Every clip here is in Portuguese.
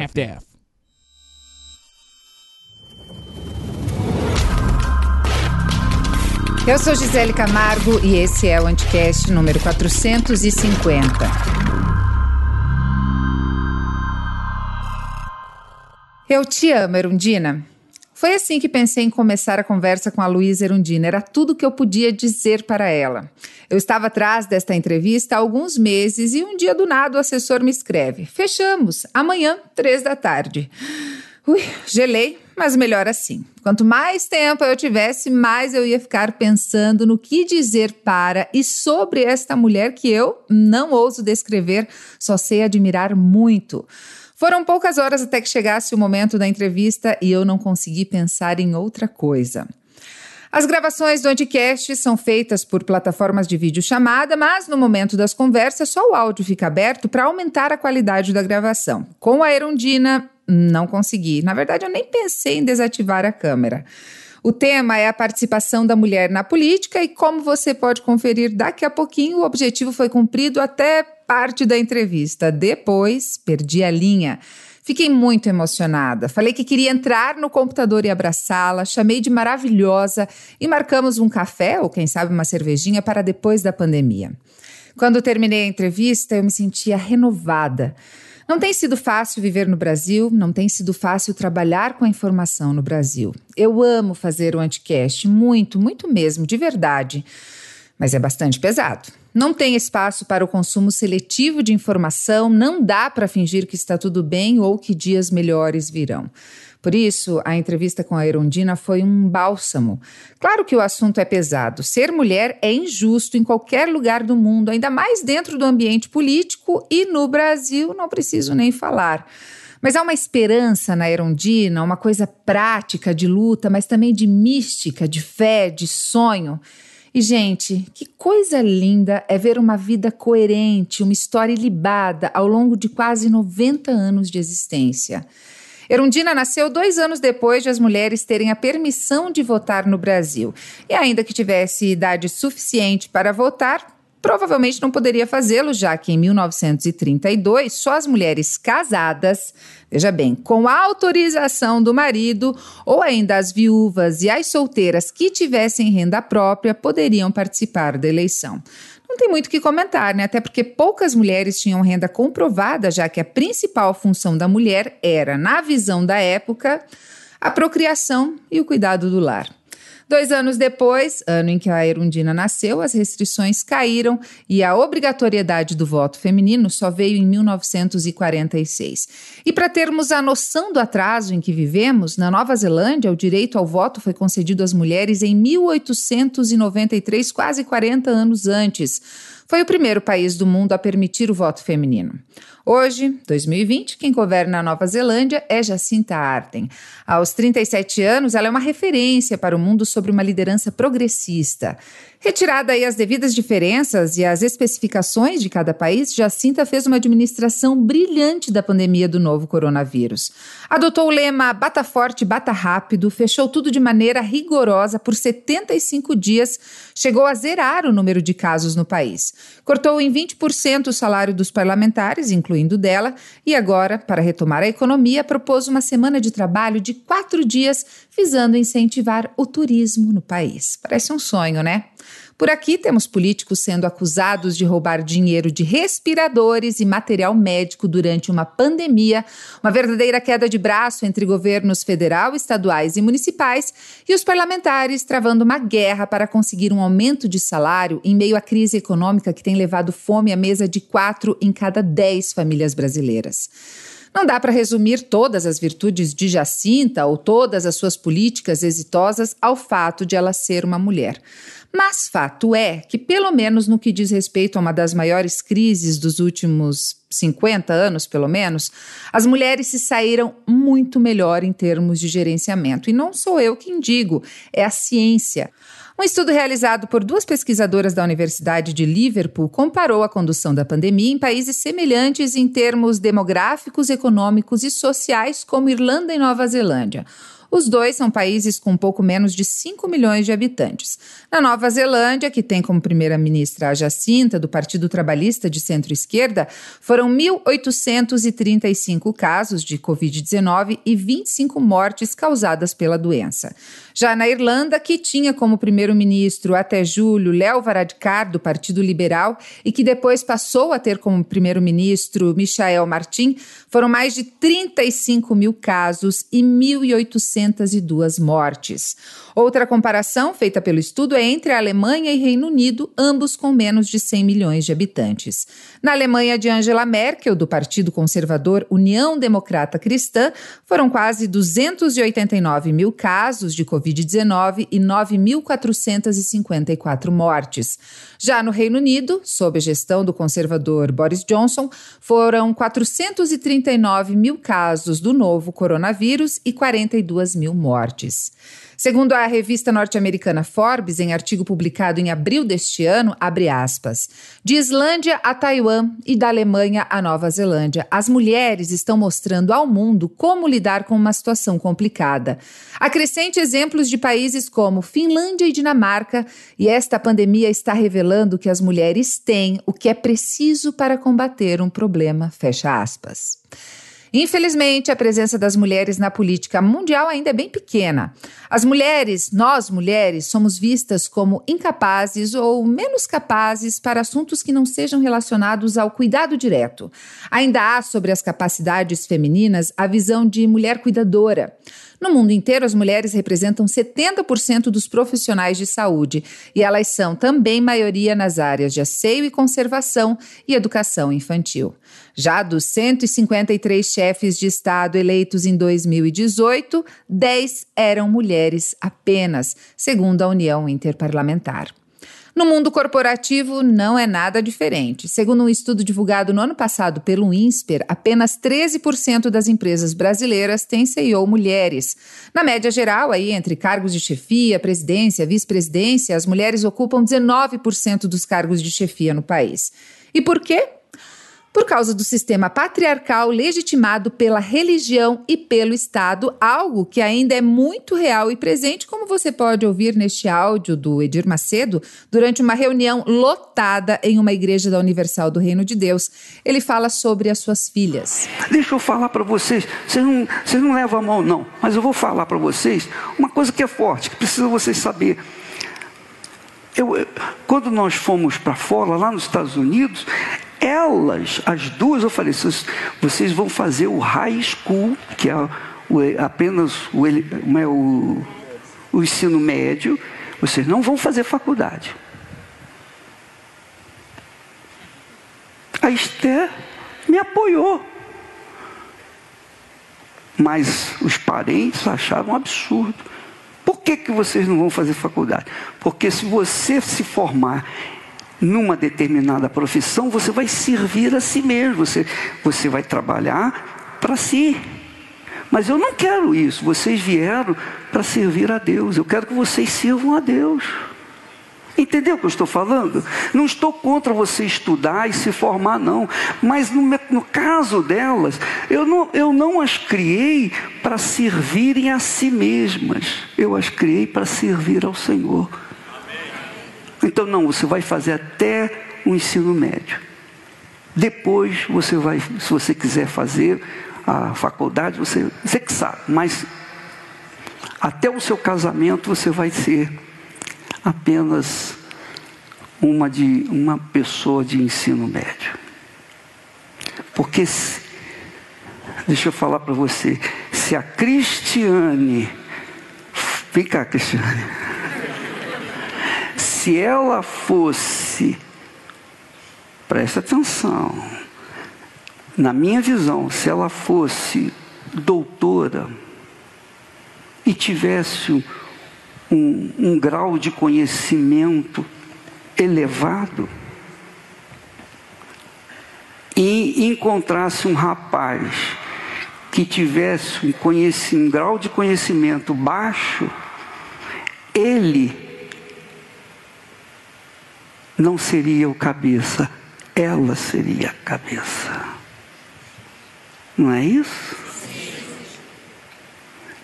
half-daff. Eu sou Gisele Camargo e esse é o Anticast número 450. Eu te amo, Erundina. Foi assim que pensei em começar a conversa com a Luísa Erundina. Era tudo que eu podia dizer para ela. Eu estava atrás desta entrevista há alguns meses e um dia do nada o assessor me escreve: Fechamos, amanhã, três da tarde. Ui, gelei, mas melhor assim. Quanto mais tempo eu tivesse, mais eu ia ficar pensando no que dizer para e sobre esta mulher que eu não ouso descrever, só sei admirar muito. Foram poucas horas até que chegasse o momento da entrevista e eu não consegui pensar em outra coisa. As gravações do Anticast são feitas por plataformas de vídeo chamada, mas no momento das conversas só o áudio fica aberto para aumentar a qualidade da gravação. Com a Erundina, não consegui. Na verdade, eu nem pensei em desativar a câmera. O tema é a participação da mulher na política e como você pode conferir daqui a pouquinho, o objetivo foi cumprido até parte da entrevista. Depois, perdi a linha. Fiquei muito emocionada. Falei que queria entrar no computador e abraçá-la, chamei de maravilhosa e marcamos um café ou, quem sabe, uma cervejinha para depois da pandemia. Quando terminei a entrevista, eu me sentia renovada. Não tem sido fácil viver no Brasil, não tem sido fácil trabalhar com a informação no Brasil. Eu amo fazer o Anticast, muito, muito mesmo, de verdade. Mas é bastante pesado. Não tem espaço para o consumo seletivo de informação, não dá para fingir que está tudo bem ou que dias melhores virão. Por isso, a entrevista com a Erundina foi um bálsamo. Claro que o assunto é pesado. Ser mulher é injusto em qualquer lugar do mundo, ainda mais dentro do ambiente político e no Brasil, não preciso nem falar. Mas há uma esperança na Erundina, uma coisa prática de luta, mas também de mística, de fé, de sonho. E, gente, que coisa linda é ver uma vida coerente, uma história ilibada ao longo de quase 90 anos de existência. Erundina nasceu dois anos depois de as mulheres terem a permissão de votar no Brasil. E ainda que tivesse idade suficiente para votar, provavelmente não poderia fazê-lo, já que em 1932 só as mulheres casadas, veja bem, com autorização do marido, ou ainda as viúvas e as solteiras que tivessem renda própria poderiam participar da eleição não tem muito o que comentar, né? Até porque poucas mulheres tinham renda comprovada, já que a principal função da mulher era, na visão da época, a procriação e o cuidado do lar. Dois anos depois, ano em que a Erundina nasceu, as restrições caíram e a obrigatoriedade do voto feminino só veio em 1946. E para termos a noção do atraso em que vivemos, na Nova Zelândia, o direito ao voto foi concedido às mulheres em 1893, quase 40 anos antes. Foi o primeiro país do mundo a permitir o voto feminino. Hoje, 2020, quem governa a Nova Zelândia é Jacinta Ardern. Aos 37 anos, ela é uma referência para o mundo sobre uma liderança progressista. Retirada aí as devidas diferenças e as especificações de cada país, Jacinta fez uma administração brilhante da pandemia do novo coronavírus. Adotou o lema Bata Forte, Bata Rápido, fechou tudo de maneira rigorosa por 75 dias, chegou a zerar o número de casos no país. Cortou em 20% o salário dos parlamentares, incluindo dela, e agora, para retomar a economia, propôs uma semana de trabalho de quatro dias, visando incentivar o turismo no país. Parece um sonho, né? Por aqui temos políticos sendo acusados de roubar dinheiro de respiradores e material médico durante uma pandemia, uma verdadeira queda de braço entre governos federal, estaduais e municipais, e os parlamentares travando uma guerra para conseguir um aumento de salário em meio à crise econômica que tem levado fome à mesa de quatro em cada dez famílias brasileiras. Não dá para resumir todas as virtudes de Jacinta ou todas as suas políticas exitosas ao fato de ela ser uma mulher. Mas fato é que, pelo menos no que diz respeito a uma das maiores crises dos últimos 50 anos, pelo menos, as mulheres se saíram muito melhor em termos de gerenciamento. E não sou eu quem digo, é a ciência. Um estudo realizado por duas pesquisadoras da Universidade de Liverpool comparou a condução da pandemia em países semelhantes em termos demográficos, econômicos e sociais, como Irlanda e Nova Zelândia. Os dois são países com pouco menos de 5 milhões de habitantes. Na Nova Zelândia, que tem como primeira-ministra a Jacinta, do Partido Trabalhista de centro-esquerda, foram 1.835 casos de Covid-19 e 25 mortes causadas pela doença. Já na Irlanda, que tinha como primeiro-ministro até julho Léo Varadkar, do Partido Liberal, e que depois passou a ter como primeiro-ministro Michael Martin, foram mais de 35 mil casos e 1.802 mortes. Outra comparação feita pelo estudo é entre a Alemanha e Reino Unido, ambos com menos de 100 milhões de habitantes. Na Alemanha de Angela Merkel, do Partido Conservador União Democrata Cristã, foram quase 289 mil casos de Covid-19 e 9.454 mortes. Já no Reino Unido, sob a gestão do conservador Boris Johnson, foram 439 mil casos do novo coronavírus e 42 mil mortes. Segundo a revista norte-americana Forbes, em artigo publicado em abril deste ano, abre aspas, de Islândia a Taiwan e da Alemanha a Nova Zelândia, as mulheres estão mostrando ao mundo como lidar com uma situação complicada. Acrescente exemplos de países como Finlândia e Dinamarca, e esta pandemia está revelando que as mulheres têm o que é preciso para combater um problema, fecha aspas. Infelizmente, a presença das mulheres na política mundial ainda é bem pequena. As mulheres, nós mulheres, somos vistas como incapazes ou menos capazes para assuntos que não sejam relacionados ao cuidado direto. Ainda há sobre as capacidades femininas a visão de mulher cuidadora. No mundo inteiro, as mulheres representam 70% dos profissionais de saúde e elas são também maioria nas áreas de asseio e conservação e educação infantil. Já dos 153 chefes de Estado eleitos em 2018, 10 eram mulheres apenas, segundo a União Interparlamentar. No mundo corporativo, não é nada diferente. Segundo um estudo divulgado no ano passado pelo INSPER, apenas 13% das empresas brasileiras têm CEO mulheres. Na média geral, aí, entre cargos de chefia, presidência, vice-presidência, as mulheres ocupam 19% dos cargos de chefia no país. E por quê? Por causa do sistema patriarcal legitimado pela religião e pelo Estado, algo que ainda é muito real e presente, como você pode ouvir neste áudio do Edir Macedo, durante uma reunião lotada em uma igreja da Universal do Reino de Deus. Ele fala sobre as suas filhas. Deixa eu falar para vocês, vocês não, vocês não levam a mão, não, mas eu vou falar para vocês uma coisa que é forte, que precisa vocês saber. Eu, quando nós fomos para fora, lá nos Estados Unidos, elas, as duas, eu falei, vocês vão fazer o high school, que é o, apenas o, é o, o ensino médio, vocês não vão fazer faculdade. A Esther me apoiou. Mas os parentes achavam absurdo. Por que, que vocês não vão fazer faculdade? Porque se você se formar numa determinada profissão, você vai servir a si mesmo, você, você vai trabalhar para si. Mas eu não quero isso, vocês vieram para servir a Deus, eu quero que vocês sirvam a Deus. Entendeu o que eu estou falando? Não estou contra você estudar e se formar, não. Mas no, no caso delas, eu não, eu não as criei para servirem a si mesmas. Eu as criei para servir ao Senhor. Então, não, você vai fazer até o ensino médio. Depois, você vai, se você quiser fazer a faculdade, você, você que sabe, mas até o seu casamento você vai ser apenas uma, de, uma pessoa de ensino médio. Porque, se, deixa eu falar para você, se a Cristiane, vem cá, Cristiane se ela fosse, presta atenção, na minha visão, se ela fosse doutora e tivesse um, um grau de conhecimento elevado, e encontrasse um rapaz que tivesse um, um grau de conhecimento baixo, ele não seria o cabeça, ela seria a cabeça. Não é isso?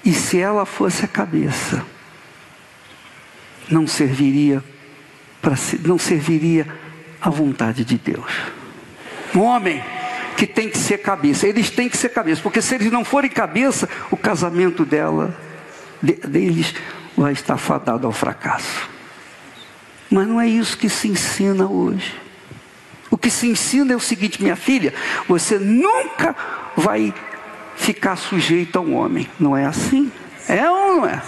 E se ela fosse a cabeça, não serviria para não serviria à vontade de Deus. Um homem que tem que ser cabeça, eles têm que ser cabeça, porque se eles não forem cabeça, o casamento dela de, deles vai estar fadado ao fracasso. Mas não é isso que se ensina hoje. O que se ensina é o seguinte, minha filha, você nunca vai ficar sujeito a um homem. Não é assim? É ou não é?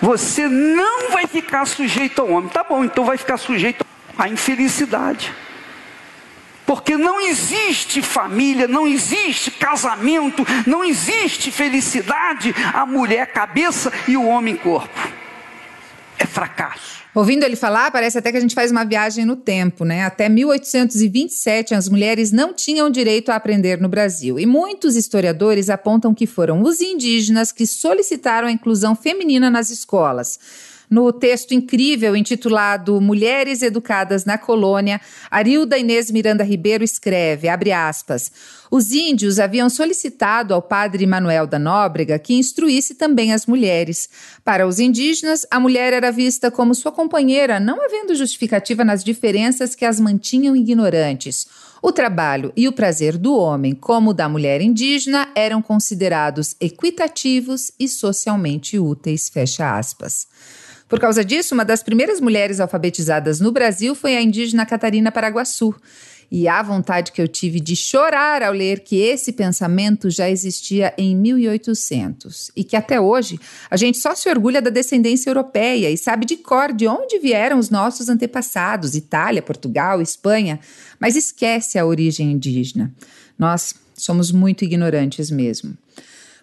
Você não vai ficar sujeito a um homem. Tá bom, então vai ficar sujeito à infelicidade. Porque não existe família, não existe casamento, não existe felicidade, a mulher cabeça e o homem corpo. É fracasso. Ouvindo ele falar, parece até que a gente faz uma viagem no tempo, né? Até 1827, as mulheres não tinham direito a aprender no Brasil. E muitos historiadores apontam que foram os indígenas que solicitaram a inclusão feminina nas escolas. No texto incrível intitulado Mulheres Educadas na Colônia, Arilda Inês Miranda Ribeiro escreve, abre aspas, os índios haviam solicitado ao padre Manuel da Nóbrega que instruísse também as mulheres. Para os indígenas, a mulher era vista como sua companheira, não havendo justificativa nas diferenças que as mantinham ignorantes. O trabalho e o prazer do homem, como o da mulher indígena, eram considerados equitativos e socialmente úteis. Fecha aspas. Por causa disso, uma das primeiras mulheres alfabetizadas no Brasil foi a indígena Catarina Paraguaçu. E a vontade que eu tive de chorar ao ler que esse pensamento já existia em 1800 e que até hoje a gente só se orgulha da descendência europeia e sabe de cor de onde vieram os nossos antepassados, Itália, Portugal, Espanha, mas esquece a origem indígena. Nós somos muito ignorantes mesmo.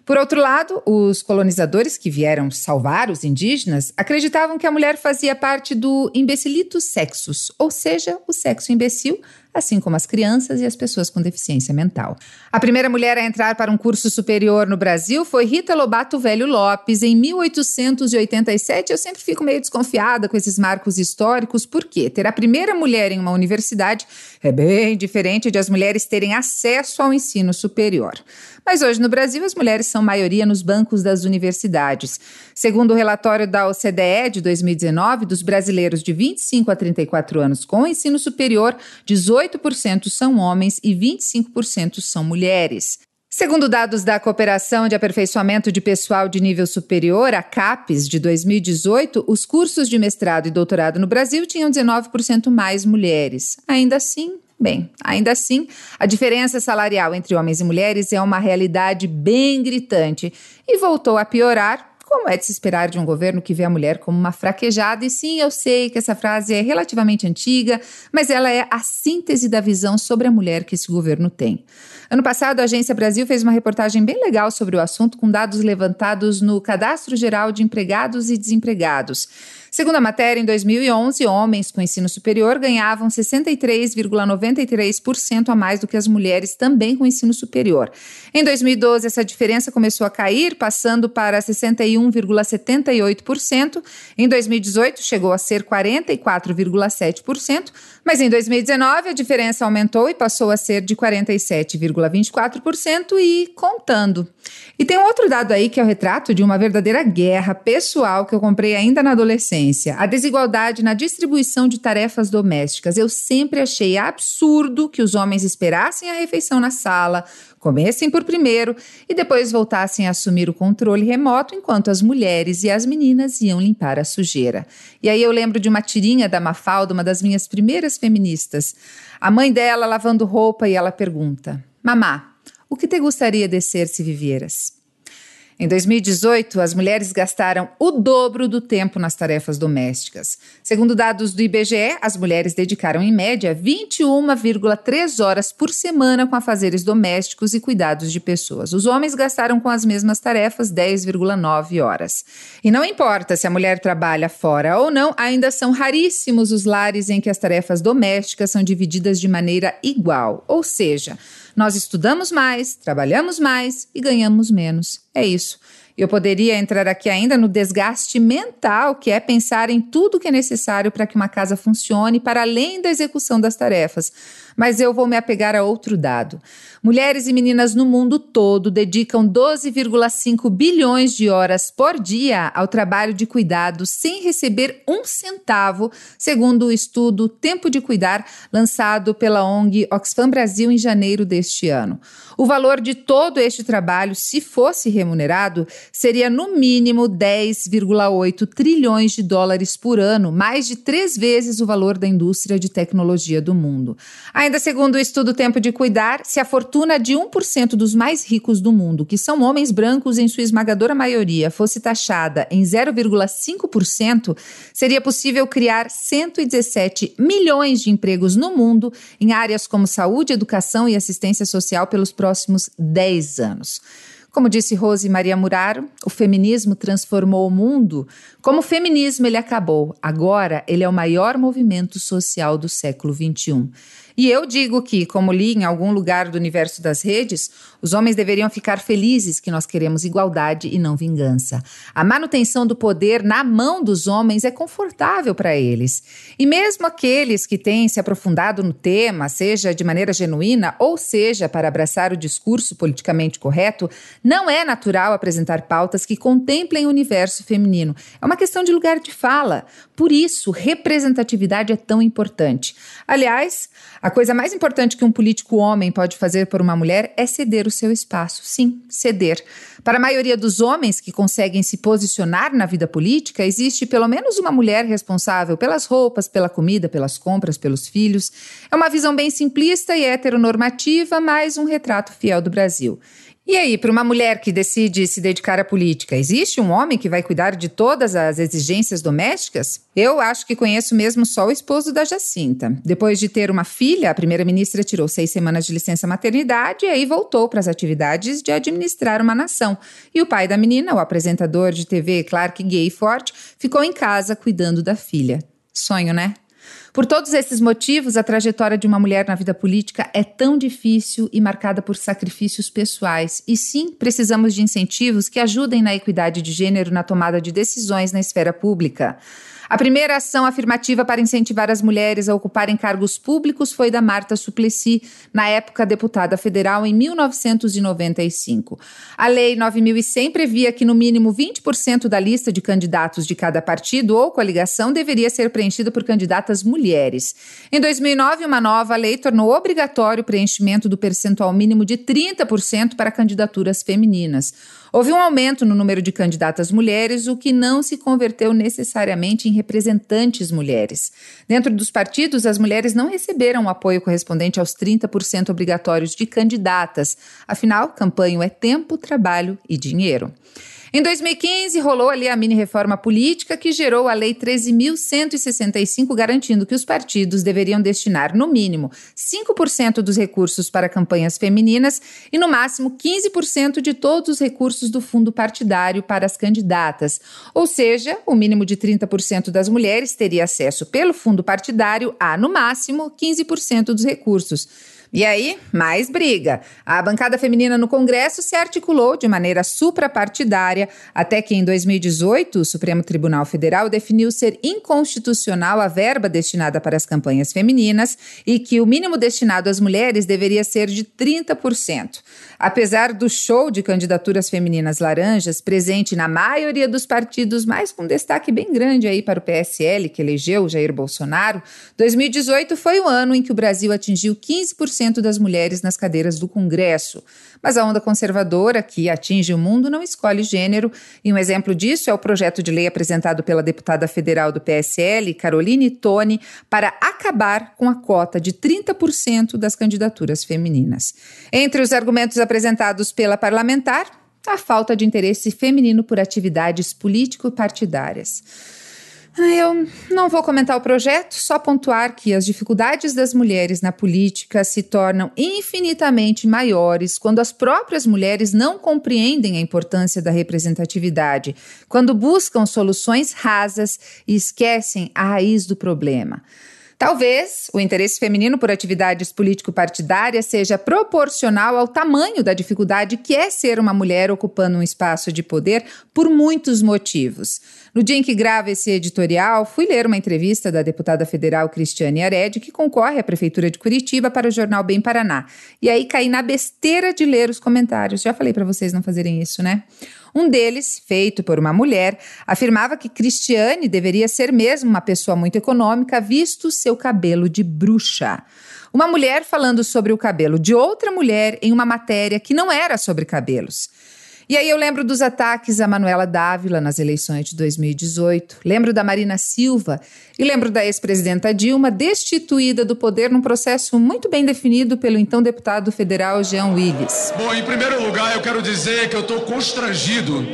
Por outro lado, os colonizadores que vieram salvar os indígenas acreditavam que a mulher fazia parte do imbecilitus sexus, ou seja, o sexo imbecil, assim como as crianças e as pessoas com deficiência mental. A primeira mulher a entrar para um curso superior no Brasil foi Rita Lobato Velho Lopes, em 1887. Eu sempre fico meio desconfiada com esses marcos históricos, porque ter a primeira mulher em uma universidade é bem diferente de as mulheres terem acesso ao ensino superior. Mas hoje no Brasil, as mulheres são maioria nos bancos das universidades. Segundo o relatório da OCDE de 2019, dos brasileiros de 25 a 34 anos com ensino superior, 18% são homens e 25% são mulheres. Segundo dados da Cooperação de Aperfeiçoamento de Pessoal de Nível Superior, a CAPES, de 2018, os cursos de mestrado e doutorado no Brasil tinham 19% mais mulheres. Ainda assim, Bem, ainda assim, a diferença salarial entre homens e mulheres é uma realidade bem gritante e voltou a piorar como é de se esperar de um governo que vê a mulher como uma fraquejada. E sim, eu sei que essa frase é relativamente antiga, mas ela é a síntese da visão sobre a mulher que esse governo tem. Ano passado, a Agência Brasil fez uma reportagem bem legal sobre o assunto, com dados levantados no Cadastro Geral de Empregados e Desempregados. Segundo a matéria, em 2011, homens com ensino superior ganhavam 63,93% a mais do que as mulheres também com ensino superior. Em 2012, essa diferença começou a cair, passando para 61,78%. Em 2018, chegou a ser 44,7%, mas em 2019 a diferença aumentou e passou a ser de 47,24% e contando. E tem outro dado aí que é o retrato de uma verdadeira guerra pessoal que eu comprei ainda na adolescência: a desigualdade na distribuição de tarefas domésticas. Eu sempre achei absurdo que os homens esperassem a refeição na sala, comessem por primeiro e depois voltassem a assumir o controle remoto enquanto as mulheres e as meninas iam limpar a sujeira. E aí eu lembro de uma tirinha da Mafalda, uma das minhas primeiras feministas. A mãe dela lavando roupa e ela pergunta: Mamá, o que te gostaria de ser se vivieras? Em 2018, as mulheres gastaram o dobro do tempo nas tarefas domésticas. Segundo dados do IBGE, as mulheres dedicaram em média 21,3 horas por semana com afazeres domésticos e cuidados de pessoas. Os homens gastaram com as mesmas tarefas 10,9 horas. E não importa se a mulher trabalha fora ou não, ainda são raríssimos os lares em que as tarefas domésticas são divididas de maneira igual. Ou seja, nós estudamos mais, trabalhamos mais e ganhamos menos. É isso. Eu poderia entrar aqui ainda no desgaste mental, que é pensar em tudo que é necessário para que uma casa funcione, para além da execução das tarefas. Mas eu vou me apegar a outro dado. Mulheres e meninas no mundo todo dedicam 12,5 bilhões de horas por dia ao trabalho de cuidado sem receber um centavo, segundo o estudo Tempo de Cuidar, lançado pela ONG Oxfam Brasil em janeiro deste ano. O valor de todo este trabalho, se fosse remunerado, seria no mínimo 10,8 trilhões de dólares por ano, mais de três vezes o valor da indústria de tecnologia do mundo. Ainda segundo o estudo Tempo de Cuidar, se a fortuna de 1% dos mais ricos do mundo, que são homens brancos em sua esmagadora maioria, fosse taxada em 0,5%, seria possível criar 117 milhões de empregos no mundo em áreas como saúde, educação e assistência social pelos próximos 10 anos. Como disse Rose Maria Muraro, o feminismo transformou o mundo. Como o feminismo ele acabou, agora ele é o maior movimento social do século XXI. E eu digo que, como li em algum lugar do universo das redes, os homens deveriam ficar felizes que nós queremos igualdade e não vingança. A manutenção do poder na mão dos homens é confortável para eles. E mesmo aqueles que têm se aprofundado no tema, seja de maneira genuína ou seja para abraçar o discurso politicamente correto, não é natural apresentar pautas que contemplem o universo feminino. É uma questão de lugar de fala. Por isso, representatividade é tão importante. Aliás, a coisa mais importante que um político homem pode fazer por uma mulher é ceder o seu espaço. Sim, ceder. Para a maioria dos homens que conseguem se posicionar na vida política, existe pelo menos uma mulher responsável pelas roupas, pela comida, pelas compras, pelos filhos. É uma visão bem simplista e heteronormativa, mas um retrato fiel do Brasil. E aí, para uma mulher que decide se dedicar à política, existe um homem que vai cuidar de todas as exigências domésticas? Eu acho que conheço mesmo só o esposo da Jacinta. Depois de ter uma filha, a primeira-ministra tirou seis semanas de licença maternidade e aí voltou para as atividades de administrar uma nação. E o pai da menina, o apresentador de TV Clark Gayford, ficou em casa cuidando da filha. Sonho, né? Por todos esses motivos, a trajetória de uma mulher na vida política é tão difícil e marcada por sacrifícios pessoais. E sim, precisamos de incentivos que ajudem na equidade de gênero na tomada de decisões na esfera pública. A primeira ação afirmativa para incentivar as mulheres a ocuparem cargos públicos foi da Marta Suplicy, na época deputada federal, em 1995. A Lei 9100 previa que no mínimo 20% da lista de candidatos de cada partido ou coligação deveria ser preenchida por candidatas mulheres. Em 2009, uma nova lei tornou obrigatório o preenchimento do percentual mínimo de 30% para candidaturas femininas. Houve um aumento no número de candidatas mulheres, o que não se converteu necessariamente em representantes mulheres. Dentro dos partidos, as mulheres não receberam o apoio correspondente aos 30% obrigatórios de candidatas. Afinal, campanha é tempo, trabalho e dinheiro. Em 2015, rolou ali a mini reforma política que gerou a Lei 13.165, garantindo que os partidos deveriam destinar, no mínimo, 5% dos recursos para campanhas femininas e, no máximo, 15% de todos os recursos do fundo partidário para as candidatas. Ou seja, o mínimo de 30% das mulheres teria acesso pelo fundo partidário a, no máximo, 15% dos recursos. E aí, mais briga. A bancada feminina no Congresso se articulou de maneira suprapartidária até que em 2018 o Supremo Tribunal Federal definiu ser inconstitucional a verba destinada para as campanhas femininas e que o mínimo destinado às mulheres deveria ser de 30%. Apesar do show de candidaturas femininas laranjas presente na maioria dos partidos, mas com destaque bem grande aí para o PSL, que elegeu Jair Bolsonaro, 2018 foi o ano em que o Brasil atingiu 15% 40% das mulheres nas cadeiras do Congresso. Mas a onda conservadora, que atinge o mundo, não escolhe gênero, e um exemplo disso é o projeto de lei apresentado pela deputada federal do PSL, Caroline Tone, para acabar com a cota de 30% das candidaturas femininas. Entre os argumentos apresentados pela parlamentar, a falta de interesse feminino por atividades político-partidárias. Eu não vou comentar o projeto, só pontuar que as dificuldades das mulheres na política se tornam infinitamente maiores quando as próprias mulheres não compreendem a importância da representatividade, quando buscam soluções rasas e esquecem a raiz do problema. Talvez o interesse feminino por atividades político-partidárias seja proporcional ao tamanho da dificuldade que é ser uma mulher ocupando um espaço de poder por muitos motivos. No dia em que grava esse editorial, fui ler uma entrevista da deputada federal Cristiane Ared, que concorre à Prefeitura de Curitiba para o jornal Bem Paraná. E aí caí na besteira de ler os comentários. Já falei para vocês não fazerem isso, né? Um deles, feito por uma mulher, afirmava que Cristiane deveria ser mesmo uma pessoa muito econômica, visto seu cabelo de bruxa. Uma mulher falando sobre o cabelo de outra mulher em uma matéria que não era sobre cabelos. E aí eu lembro dos ataques a Manuela Dávila nas eleições de 2018, lembro da Marina Silva e lembro da ex-presidenta Dilma destituída do poder num processo muito bem definido pelo então deputado federal Jean Willis. Bom, em primeiro lugar, eu quero dizer que eu estou constrangido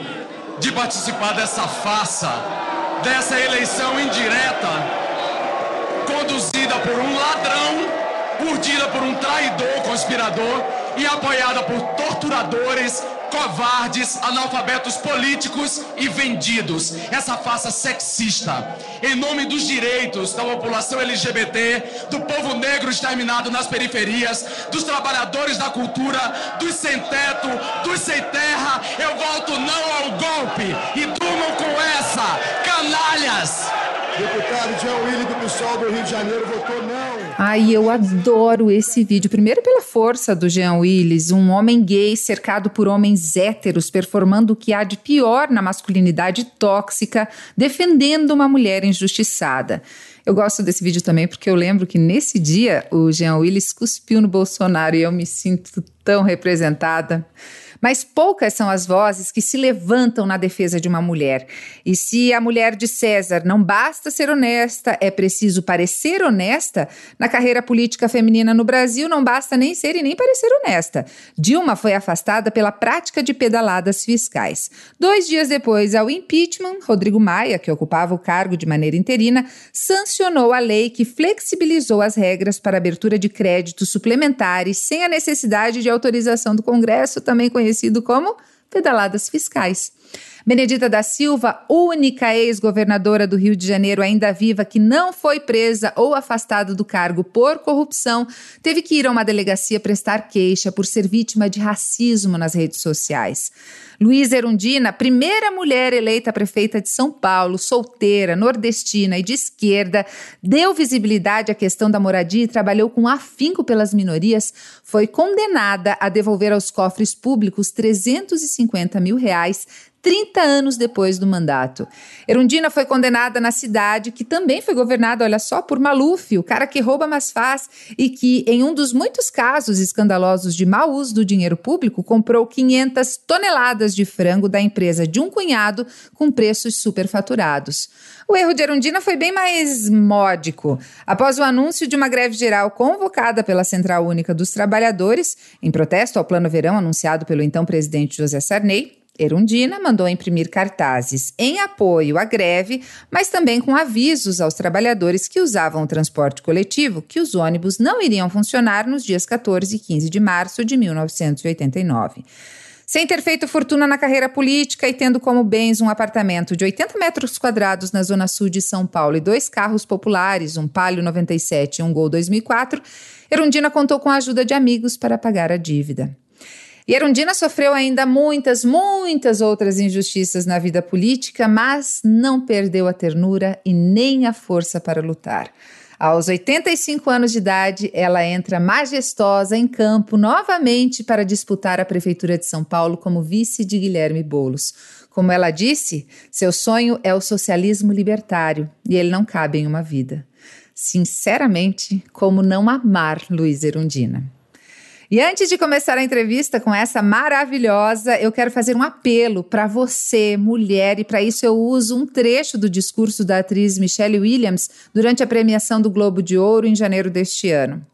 de participar dessa farsa, dessa eleição indireta, conduzida por um ladrão, urdida por um traidor, conspirador e apoiada por torturadores covardes, analfabetos políticos e vendidos. Essa farsa sexista, em nome dos direitos da população LGBT, do povo negro exterminado nas periferias, dos trabalhadores da cultura, dos sem teto, dos sem terra, eu volto não ao golpe e durmam com essa, canalhas! Deputado Jean Willi do PSOL do Rio de Janeiro votou não. Ai, eu adoro esse vídeo. Primeiro pela força do Jean Willis, um homem gay cercado por homens héteros, performando o que há de pior na masculinidade tóxica, defendendo uma mulher injustiçada. Eu gosto desse vídeo também porque eu lembro que nesse dia o Jean Willis cuspiu no Bolsonaro e eu me sinto tão representada. Mas poucas são as vozes que se levantam na defesa de uma mulher. E se a mulher de César não basta ser honesta, é preciso parecer honesta, na carreira política feminina no Brasil não basta nem ser e nem parecer honesta. Dilma foi afastada pela prática de pedaladas fiscais. Dois dias depois ao impeachment, Rodrigo Maia, que ocupava o cargo de maneira interina, sancionou a lei que flexibilizou as regras para abertura de créditos suplementares sem a necessidade de autorização do Congresso, também conhecido conhecido como pedaladas fiscais. Benedita da Silva, única ex-governadora do Rio de Janeiro ainda viva que não foi presa ou afastada do cargo por corrupção, teve que ir a uma delegacia prestar queixa por ser vítima de racismo nas redes sociais. Luísa Erundina, primeira mulher eleita prefeita de São Paulo, solteira, nordestina e de esquerda, deu visibilidade à questão da moradia e trabalhou com afinco pelas minorias, foi condenada a devolver aos cofres públicos 350 mil reais 30 anos depois do mandato. Erundina foi condenada na cidade, que também foi governada, olha só, por Maluf, o cara que rouba mas faz, e que, em um dos muitos casos escandalosos de mau uso do dinheiro público, comprou 500 toneladas de frango da empresa de um cunhado com preços superfaturados. O erro de Erundina foi bem mais módico. Após o anúncio de uma greve geral convocada pela Central Única dos Trabalhadores, em protesto ao Plano Verão anunciado pelo então presidente José Sarney, Erundina mandou imprimir cartazes em apoio à greve, mas também com avisos aos trabalhadores que usavam o transporte coletivo que os ônibus não iriam funcionar nos dias 14 e 15 de março de 1989. Sem ter feito fortuna na carreira política e tendo como bens um apartamento de 80 metros quadrados na zona sul de São Paulo e dois carros populares, um Palio 97 e um Gol 2004, Erundina contou com a ajuda de amigos para pagar a dívida. E Erundina sofreu ainda muitas, muitas outras injustiças na vida política, mas não perdeu a ternura e nem a força para lutar. Aos 85 anos de idade, ela entra majestosa em campo novamente para disputar a Prefeitura de São Paulo como vice de Guilherme Boulos. Como ela disse, seu sonho é o socialismo libertário e ele não cabe em uma vida. Sinceramente, como não amar Luiz Erundina? E antes de começar a entrevista com essa maravilhosa, eu quero fazer um apelo para você, mulher, e para isso eu uso um trecho do discurso da atriz Michelle Williams durante a premiação do Globo de Ouro em janeiro deste ano.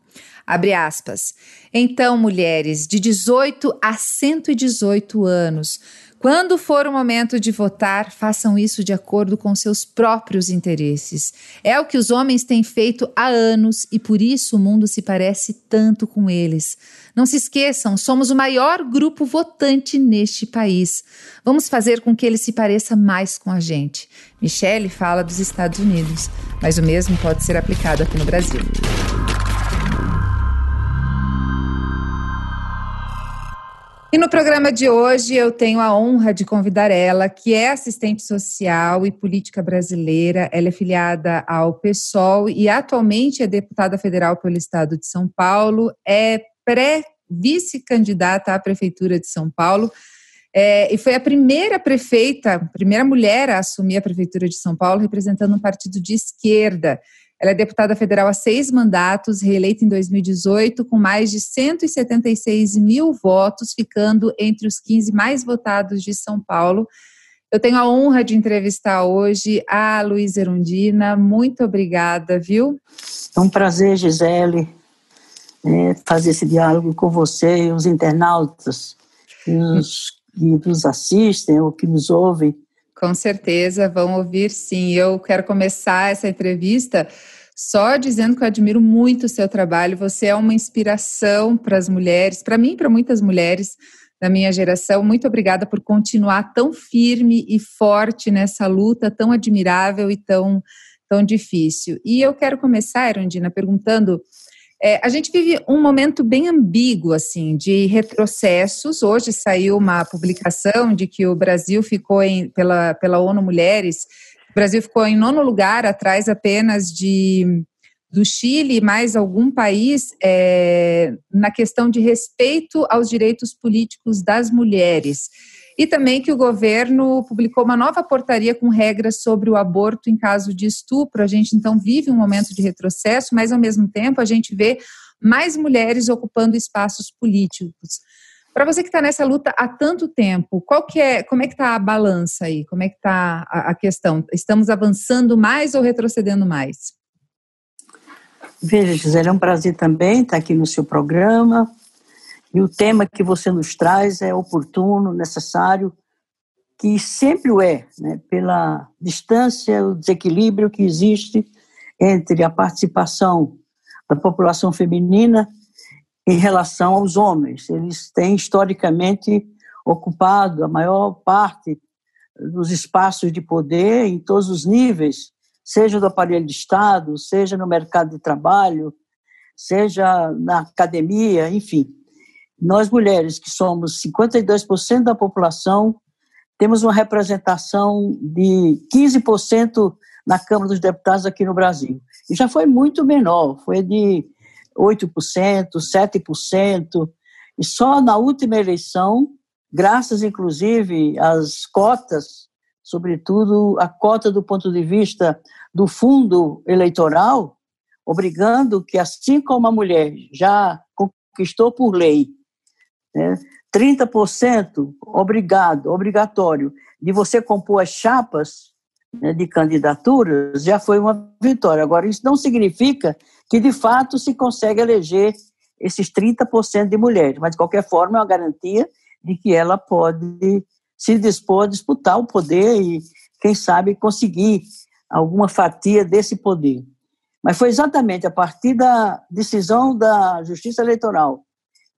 Abre aspas. Então, mulheres de 18 a 118 anos, Quando for o momento de votar, façam isso de acordo com seus próprios interesses. É o que os homens têm feito há anos e por isso o mundo se parece tanto com eles. Não se esqueçam, somos o maior grupo votante neste país. Vamos fazer com que ele se pareça mais com a gente. Michele fala dos Estados Unidos, mas o mesmo pode ser aplicado aqui no Brasil. E no programa de hoje eu tenho a honra de convidar ela, que é assistente social e política brasileira. Ela é filiada ao PSOL e atualmente é deputada federal pelo estado de São Paulo, é pré-vice-candidata à prefeitura de São Paulo. É, e foi a primeira prefeita, primeira mulher a assumir a prefeitura de São Paulo, representando um partido de esquerda. Ela é deputada federal há seis mandatos, reeleita em 2018, com mais de 176 mil votos, ficando entre os 15 mais votados de São Paulo. Eu tenho a honra de entrevistar hoje a Luísa Erundina. Muito obrigada, viu? É um prazer, Gisele, é, fazer esse diálogo com você e os internautas que nos, que nos assistem ou que nos ouvem. Com certeza, vão ouvir sim. Eu quero começar essa entrevista só dizendo que eu admiro muito o seu trabalho. Você é uma inspiração para as mulheres, para mim e para muitas mulheres da minha geração. Muito obrigada por continuar tão firme e forte nessa luta tão admirável e tão, tão difícil. E eu quero começar, Erundina, perguntando é, a gente vive um momento bem ambíguo, assim, de retrocessos. Hoje saiu uma publicação de que o Brasil ficou em, pela, pela ONU Mulheres, o Brasil ficou em nono lugar, atrás apenas de do Chile e mais algum país é, na questão de respeito aos direitos políticos das mulheres e também que o governo publicou uma nova portaria com regras sobre o aborto em caso de estupro. A gente então vive um momento de retrocesso, mas ao mesmo tempo a gente vê mais mulheres ocupando espaços políticos. Para você que está nessa luta há tanto tempo, qual que é, como é que está a balança aí? Como é que está a, questão? Estamos avançando mais ou retrocedendo mais? Veja, Gisele, é um prazer também estar aqui no seu programa. E o tema que você nos traz é oportuno, necessário, que sempre o é, né, pela distância, o desequilíbrio que existe entre a participação da população feminina em relação aos homens. Eles têm historicamente ocupado a maior parte dos espaços de poder em todos os níveis, seja do aparelho de Estado, seja no mercado de trabalho, seja na academia, enfim. Nós mulheres, que somos 52% da população, temos uma representação de 15% na Câmara dos Deputados aqui no Brasil. E já foi muito menor, foi de 8%, 7%. E só na última eleição, graças inclusive às cotas, sobretudo a cota do ponto de vista do fundo eleitoral, obrigando que, assim como a mulher já conquistou por lei né? 30% obrigado, obrigatório de você compor as chapas né, de candidaturas já foi uma vitória. Agora, isso não significa que, de fato, se consegue eleger esses 30% de mulheres, mas, de qualquer forma, é uma garantia de que ela pode se dispor a disputar o poder e, quem sabe, conseguir alguma fatia desse poder. Mas foi exatamente a partir da decisão da Justiça Eleitoral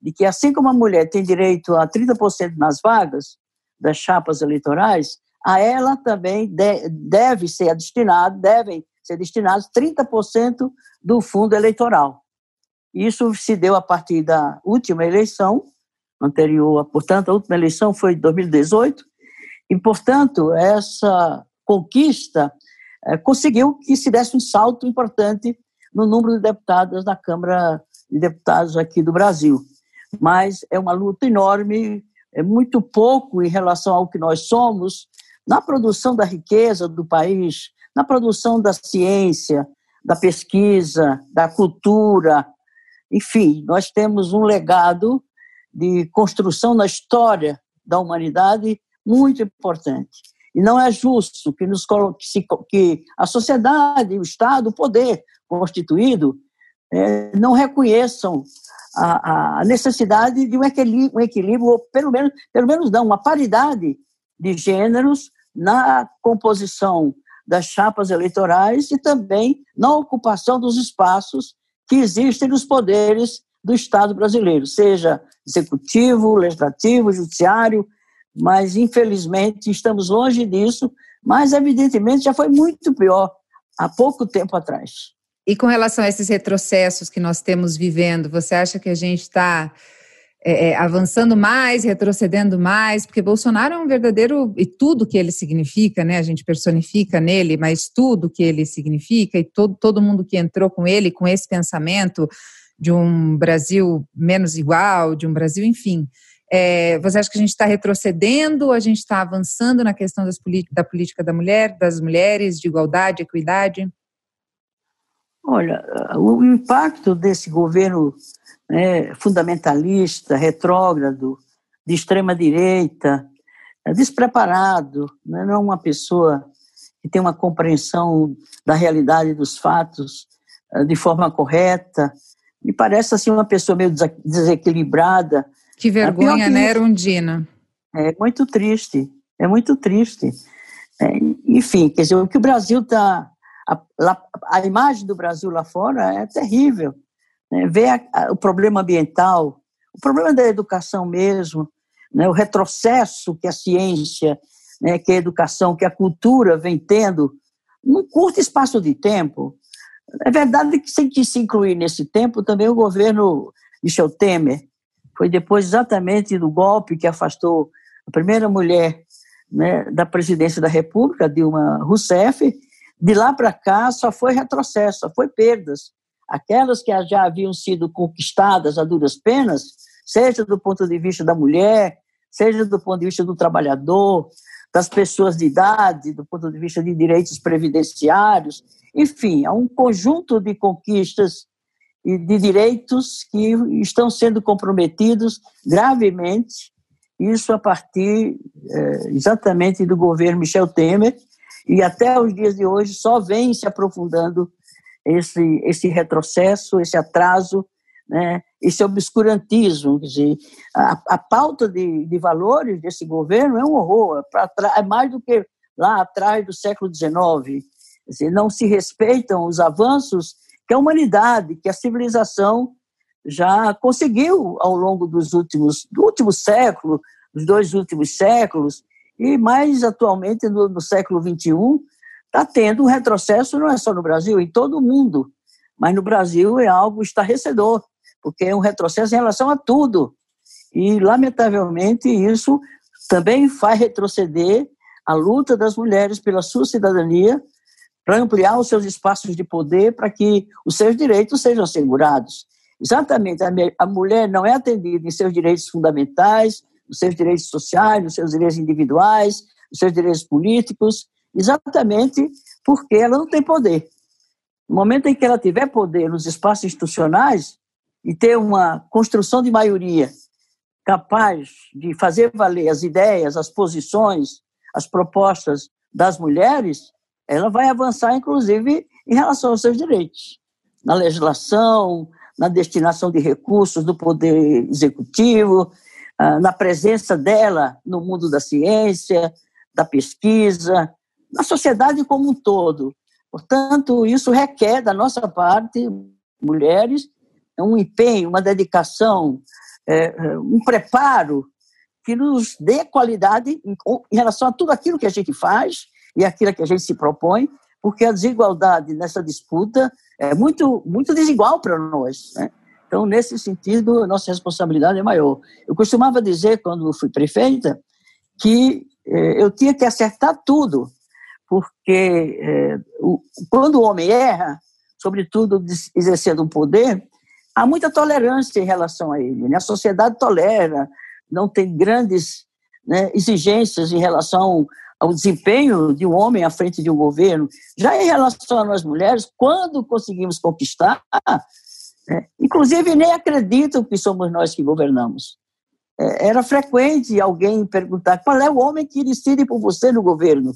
de que, assim como a mulher tem direito a 30% nas vagas das chapas eleitorais, a ela também de, deve ser destinado, devem ser destinados 30% do fundo eleitoral. Isso se deu a partir da última eleição, anterior, portanto, a última eleição foi em 2018, e, portanto, essa conquista é, conseguiu que se desse um salto importante no número de deputados na Câmara de Deputados aqui do Brasil mas é uma luta enorme, é muito pouco em relação ao que nós somos na produção da riqueza do país, na produção da ciência, da pesquisa, da cultura. Enfim, nós temos um legado de construção na história da humanidade muito importante. E não é justo que, nos que a sociedade, o Estado, o poder constituído, é, não reconheçam a, a necessidade de um equilíbrio, um equilíbrio, ou pelo menos, pelo menos não, uma paridade de gêneros na composição das chapas eleitorais e também na ocupação dos espaços que existem nos poderes do Estado brasileiro, seja executivo, legislativo, judiciário, mas infelizmente estamos longe disso, mas evidentemente já foi muito pior há pouco tempo atrás. E com relação a esses retrocessos que nós temos vivendo, você acha que a gente está é, é, avançando mais, retrocedendo mais, porque Bolsonaro é um verdadeiro e tudo que ele significa, né? A gente personifica nele, mas tudo que ele significa e todo, todo mundo que entrou com ele, com esse pensamento de um Brasil menos igual, de um Brasil, enfim. É, você acha que a gente está retrocedendo, a gente está avançando na questão das, da política da mulher, das mulheres, de igualdade, equidade? Olha, o impacto desse governo né, fundamentalista, retrógrado, de extrema direita, é despreparado, né, não é uma pessoa que tem uma compreensão da realidade dos fatos é, de forma correta, me parece assim uma pessoa meio desequilibrada. Que vergonha, né, Erundina? É muito triste, é muito triste. É, enfim, quer dizer, o que o Brasil está. A, a, imagem do Brasil lá fora é terrível né, ver a, a, o problema ambiental, o problema da educação mesmo, né, o retrocesso que a ciência, né, que a educação, que a cultura vem tendo num curto espaço de tempo. É verdade que tem que se incluir nesse tempo também o governo Michel Temer. Foi depois exatamente do golpe que afastou a primeira mulher né, da presidência da República, Dilma Rousseff. De lá para cá só foi retrocesso, só foi perdas. Aquelas que já haviam sido conquistadas a duras penas, seja do ponto de vista da mulher, seja do ponto de vista do trabalhador, das pessoas de idade, do ponto de vista de direitos previdenciários, enfim, há um conjunto de conquistas e de direitos que estão sendo comprometidos gravemente, isso a partir é, exatamente do governo Michel Temer, e até os dias de hoje só vem se aprofundando esse, esse retrocesso, esse atraso, né, esse obscurantismo. Quer dizer, a, a pauta de, de valores desse governo é um horror, é, mais do que lá atrás do século XIX. Dizer, não se respeitam os avanços que a humanidade, que a civilização já conseguiu ao longo dos últimos, do último século, dos dois últimos séculos, e mais atualmente no, no século XXI, está tendo um retrocesso não é só no Brasil, em todo o mundo. Mas no Brasil é algo estarrecedor, porque é um retrocesso em relação a tudo. E, lamentavelmente, isso também faz retroceder a luta das mulheres pela sua cidadania, para ampliar os seus espaços de poder, para que os seus direitos sejam assegurados. Exatamente, a mulher não é atendida em seus direitos fundamentais, nos seus direitos sociais, nos seus direitos individuais, nos seus direitos políticos, exatamente porque ela não tem poder. No momento em que ela tiver poder nos espaços institucionais e ter uma construção de maioria capaz de fazer valer as ideias, as posições, as propostas das mulheres, ela vai avançar, inclusive, em relação aos seus direitos, na legislação, na destinação de recursos do poder executivo, na presença dela no mundo da ciência, da pesquisa, na sociedade como um todo. Portanto, isso requer da nossa parte, mulheres, um empenho, uma dedicação, é, é, um preparo que nos dê qualidade em relação a tudo aquilo que a gente faz e aquilo que a gente se propõe, porque a desigualdade nessa disputa é muito, muito desigual para nós. Né? Então, nesse sentido, a nossa responsabilidade é maior. Eu costumava dizer, quando fui prefeita, que eh, eu tinha que acertar tudo, porque é, o, quando o homem erra, sobretudo exercendo um poder, há muita tolerância em relação a ele. Né? A sociedade tolera, não tem grandes né, exigências em relação ao desempenho de um homem à frente de um governo. Já em relação a nós mulheres, quando conseguimos conquistar, né, inclusive nem acreditam que somos nós que governamos. É, era frequente alguém perguntar qual é o homem que decide por você no governo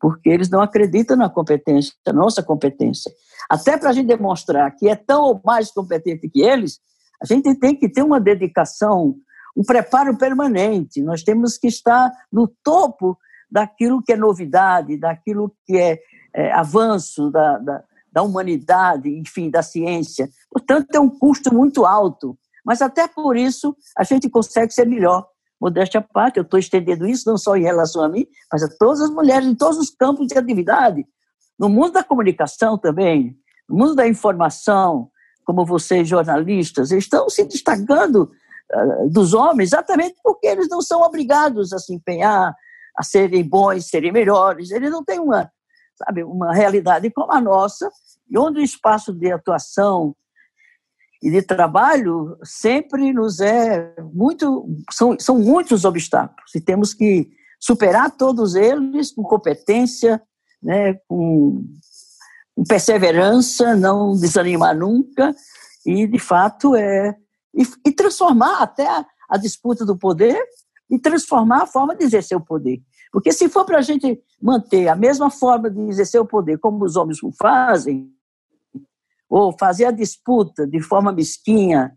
porque eles não acreditam na competência, na nossa competência. Até para a gente demonstrar que é tão ou mais competente que eles, a gente tem que ter uma dedicação, um preparo permanente, nós temos que estar no topo daquilo que é novidade, daquilo que é, é avanço da, da, da humanidade, enfim, da ciência. Portanto, é um custo muito alto, mas até por isso a gente consegue ser melhor. Modéstia à parte, eu estou estendendo isso não só em relação a mim, mas a todas as mulheres em todos os campos de atividade. No mundo da comunicação também, no mundo da informação, como vocês jornalistas, estão se destacando uh, dos homens exatamente porque eles não são obrigados a se empenhar, a serem bons, serem melhores. Eles não têm uma, sabe, uma realidade como a nossa, e onde o espaço de atuação e de trabalho sempre nos é muito são, são muitos obstáculos e temos que superar todos eles com competência, né, com, com perseverança, não desanimar nunca e de fato é e, e transformar até a, a disputa do poder e transformar a forma de exercer o poder. Porque se for para a gente manter a mesma forma de exercer o poder como os homens o fazem, ou fazer a disputa de forma mesquinha,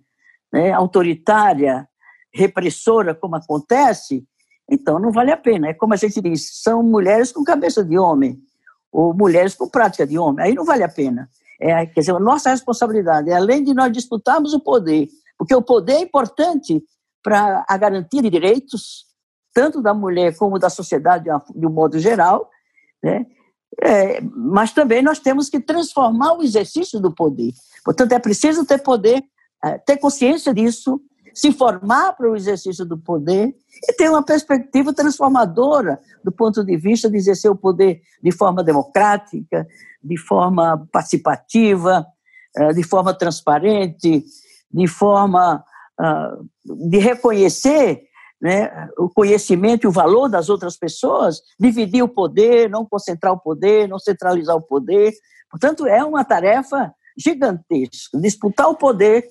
né, autoritária, repressora, como acontece, então não vale a pena. É como a gente diz, são mulheres com cabeça de homem, ou mulheres com prática de homem. Aí não vale a pena. É, quer dizer, a nossa responsabilidade é, além de nós disputarmos o poder, porque o poder é importante para a garantia de direitos, tanto da mulher como da sociedade de um modo geral, né? É, mas também nós temos que transformar o exercício do poder. Portanto, é preciso ter poder, é, ter consciência disso, se formar para o exercício do poder e ter uma perspectiva transformadora do ponto de vista de exercer o poder de forma democrática, de forma participativa, é, de forma transparente, de forma ah, de reconhecer né, o conhecimento e o valor das outras pessoas, dividir o poder, não concentrar o poder, não centralizar o poder. Portanto, é uma tarefa gigantesca disputar o poder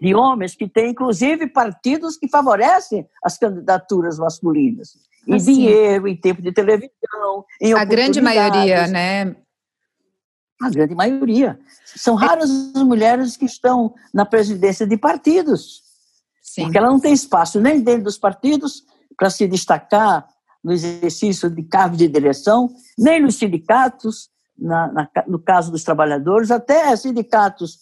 de homens que têm, inclusive, partidos que favorecem as candidaturas masculinas. Em assim. dinheiro, em tempo de televisão, em A grande maioria, né? A grande maioria. São raras as mulheres que estão na presidência de partidos. Sim. Porque ela não tem espaço nem dentro dos partidos para se destacar no exercício de cargos de direção, nem nos sindicatos, na, na, no caso dos trabalhadores, até sindicatos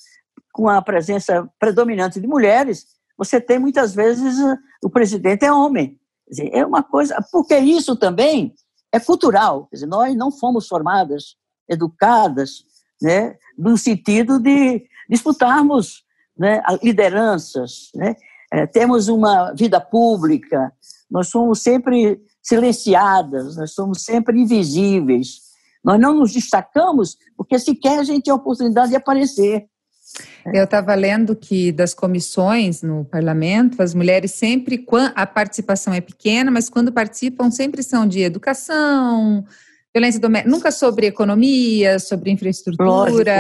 com a presença predominante de mulheres, você tem muitas vezes o presidente é homem. Dizer, é uma coisa, porque isso também é cultural. Dizer, nós não fomos formadas, educadas, né, no sentido de disputarmos né, lideranças, né, é, temos uma vida pública, nós somos sempre silenciadas, nós somos sempre invisíveis. Nós não nos destacamos porque sequer a gente tem a oportunidade de aparecer. Eu estava lendo que das comissões no parlamento, as mulheres sempre, a participação é pequena, mas quando participam sempre são de educação, violência doméstica, nunca sobre economia, sobre infraestrutura. Lógico.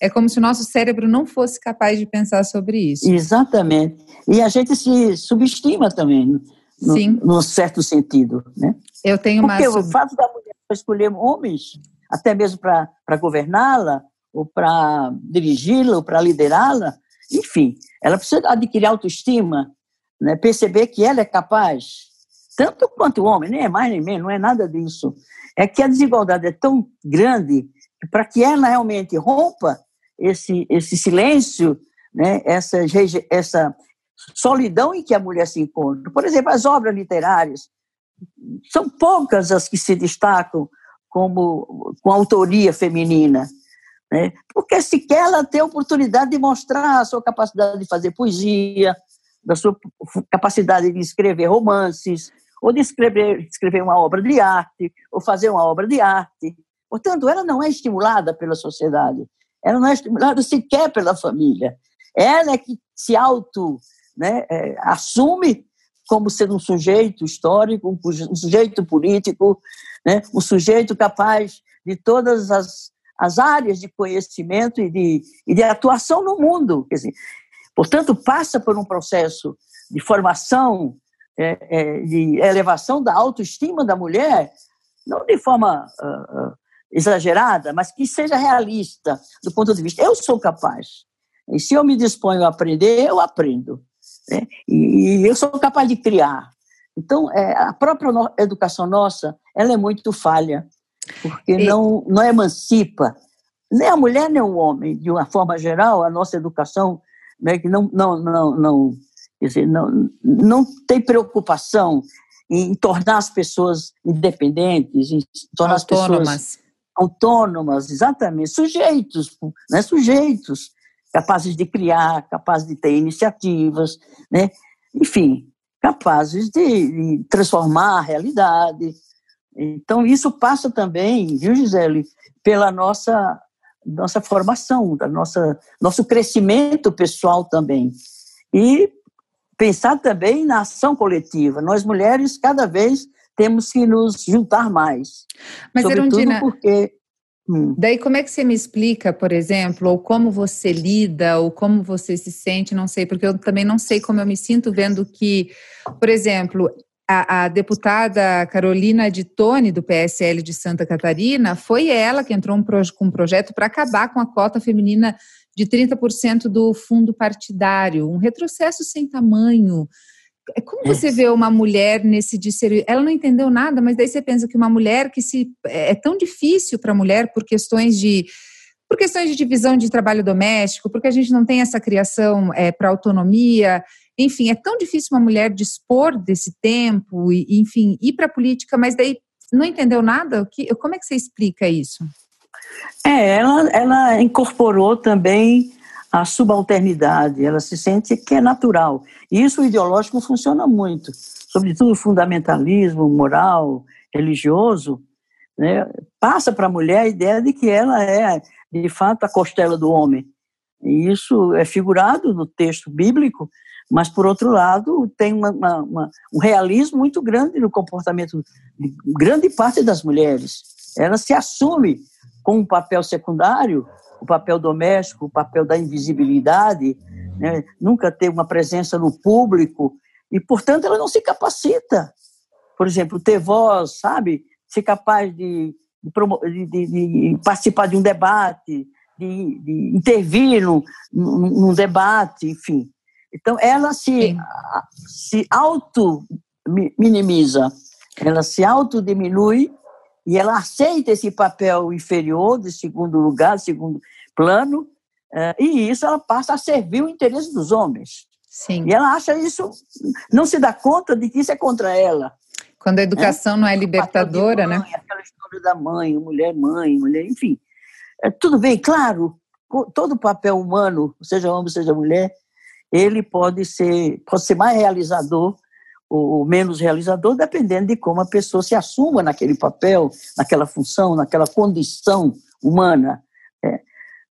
É como se o nosso cérebro não fosse capaz de pensar sobre isso. Exatamente. E a gente se subestima também, no, Sim. num certo sentido. Né? Eu tenho uma. Porque o fato da mulher escolher homens, até mesmo para governá-la, ou para dirigi-la, ou para liderá-la, enfim, ela precisa adquirir autoestima, né? perceber que ela é capaz, tanto quanto o homem, nem é mais nem menos, não é nada disso é que a desigualdade é tão grande que para que ela realmente rompa esse, esse silêncio, né, essa, essa solidão em que a mulher se encontra. Por exemplo, as obras literárias, são poucas as que se destacam como com autoria feminina, né? porque sequer ela tem a oportunidade de mostrar a sua capacidade de fazer poesia, da sua capacidade de escrever romances, ou de escrever, escrever uma obra de arte, ou fazer uma obra de arte. Portanto, ela não é estimulada pela sociedade, ela não é estimulada sequer pela família. Ela é que se auto né, é, assume como sendo um sujeito histórico, um, sujeito político, né, um sujeito capaz de todas as, as áreas de conhecimento e de, e de atuação no mundo. Quer dizer, portanto, passa por um processo de formação é, é, de elevação da autoestima da mulher, não de forma uh, uh, exagerada, mas que seja realista do ponto de vista. Eu sou capaz. E se eu me disponho a aprender, eu aprendo. né? e, e, eu sou capaz de criar. Então, é, a própria no, educação nossa, ela é muito falha, porque e... não, não emancipa nem a mulher nem o homem, de uma forma geral, a nossa educação né, que não, não, não, não, quer dizer, não, não tem preocupação em tornar as pessoas independentes, em tornar autônomas. as pessoas autônomas, exatamente, sujeitos, né, sujeitos, capazes de criar, capazes de ter iniciativas, né, enfim, capazes de, de transformar a realidade. Então, isso passa também, viu, Gisele, pela nossa nossa formação, da nossa nosso crescimento pessoal também. E pensar também na ação coletiva. Nós mulheres cada vez temos que nos juntar mais. Mas Erundina, porque hum. daí como é que você me explica, por exemplo, ou como você lida, ou como você se sente, não sei, porque eu também não sei como eu me sinto vendo que, por exemplo, a, a, deputada Carolina de Tone, do PSL de Santa Catarina, foi ela que entrou um com um projeto para acabar com a cota feminina de 30% do fundo partidário, um retrocesso sem tamanho. É como você vê uma mulher nesse discernimento? Ela não entendeu nada, mas daí você pensa que uma mulher que se é, é tão difícil para a mulher por questões de por questões de divisão de trabalho doméstico, porque a gente não tem essa criação é, para autonomia, enfim, é tão difícil uma mulher dispor desse tempo e, enfim, ir para a política, mas daí não entendeu nada? Como é que você explica isso? É, ela, ela incorporou também a subalternidade, ela se sente que é natural. E isso o ideológico funciona muito, sobretudo o fundamentalismo moral, religioso, né, passa para a mulher a ideia de que ela é, de fato, a costela do homem. E isso é figurado no texto bíblico, mas, por outro lado, tem uma, uma, uma, um realismo muito grande no comportamento de grande parte das mulheres. Ela se assume com um papel secundário, o papel doméstico, o papel da invisibilidade, né? nunca ter uma presença no público, e, portanto, ela não se capacita. Por exemplo, ter voz, sabe? Ser capaz de, de, de, de participar de um debate, de, intervir num, num, debate, enfim. Então, ela se, se auto-minimiza, ela se autodiminui e ela aceita esse papel inferior, de segundo lugar, segundo plano, eh, e isso ela passa a servir o interesse dos homens. Sim. E ela acha isso, não se dá conta de que isso é contra ela. Quando a educação é? não é libertadora, mãe, né? Aquela história da mãe, mulher mãe, mulher, enfim. É, tudo bem, claro, todo papel humano, seja homem, seja mulher, ele pode ser, pode ser mais realizador ou menos realizador, dependendo de como a pessoa se assuma naquele papel, naquela função, naquela condição humana. É.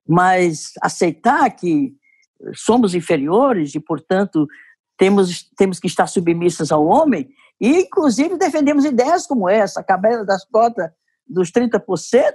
Mas aceitar que somos inferiores e, portanto, temos, temos que estar submissas ao homem, e, inclusive, defendemos ideias como essa, a cabela das cotas dos 30%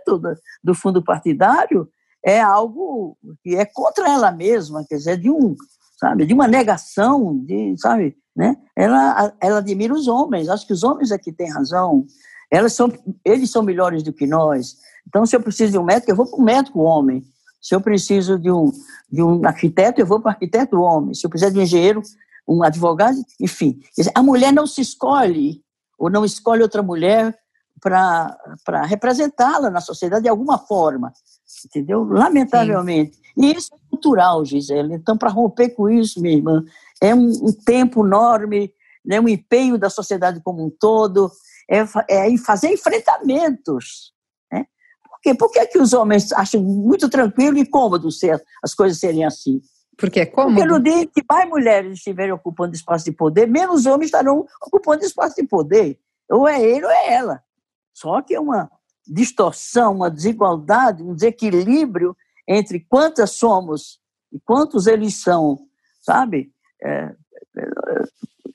do, do fundo partidário, é algo que é contra ela mesma, quer dizer, de um, sabe, de uma negação, de, sabe, né? Ela, ela admira os homens, acho que os homens é que têm razão. Elas são, eles são melhores do que nós. Então, se eu preciso de um médico, eu vou para o médico homem. Se eu preciso de um, de um arquiteto, eu vou para o arquiteto homem. Se eu precisar de um engenheiro, um advogado, enfim. A mulher não se escolhe, ou não escolhe outra mulher para representá-la na sociedade de alguma forma, entendeu? Lamentavelmente. Sim. E isso cultural, Gisele. Então, para romper com isso, minha irmã, é um, um tempo enorme, né, um empenho da sociedade como um todo, é, é fazer enfrentamentos. Né? Por quê? Por que, é que os homens acham muito tranquilo e cômodo ser, as coisas serem assim? Porque é cômodo? Porque no dia que mais mulheres estiverem ocupando espaço de poder, menos homens estarão ocupando espaço de poder. Ou é ele ou é ela. Só que é uma distorção, uma desigualdade, um desequilíbrio entre quantas somos e quantos eles são, sabe? É, é,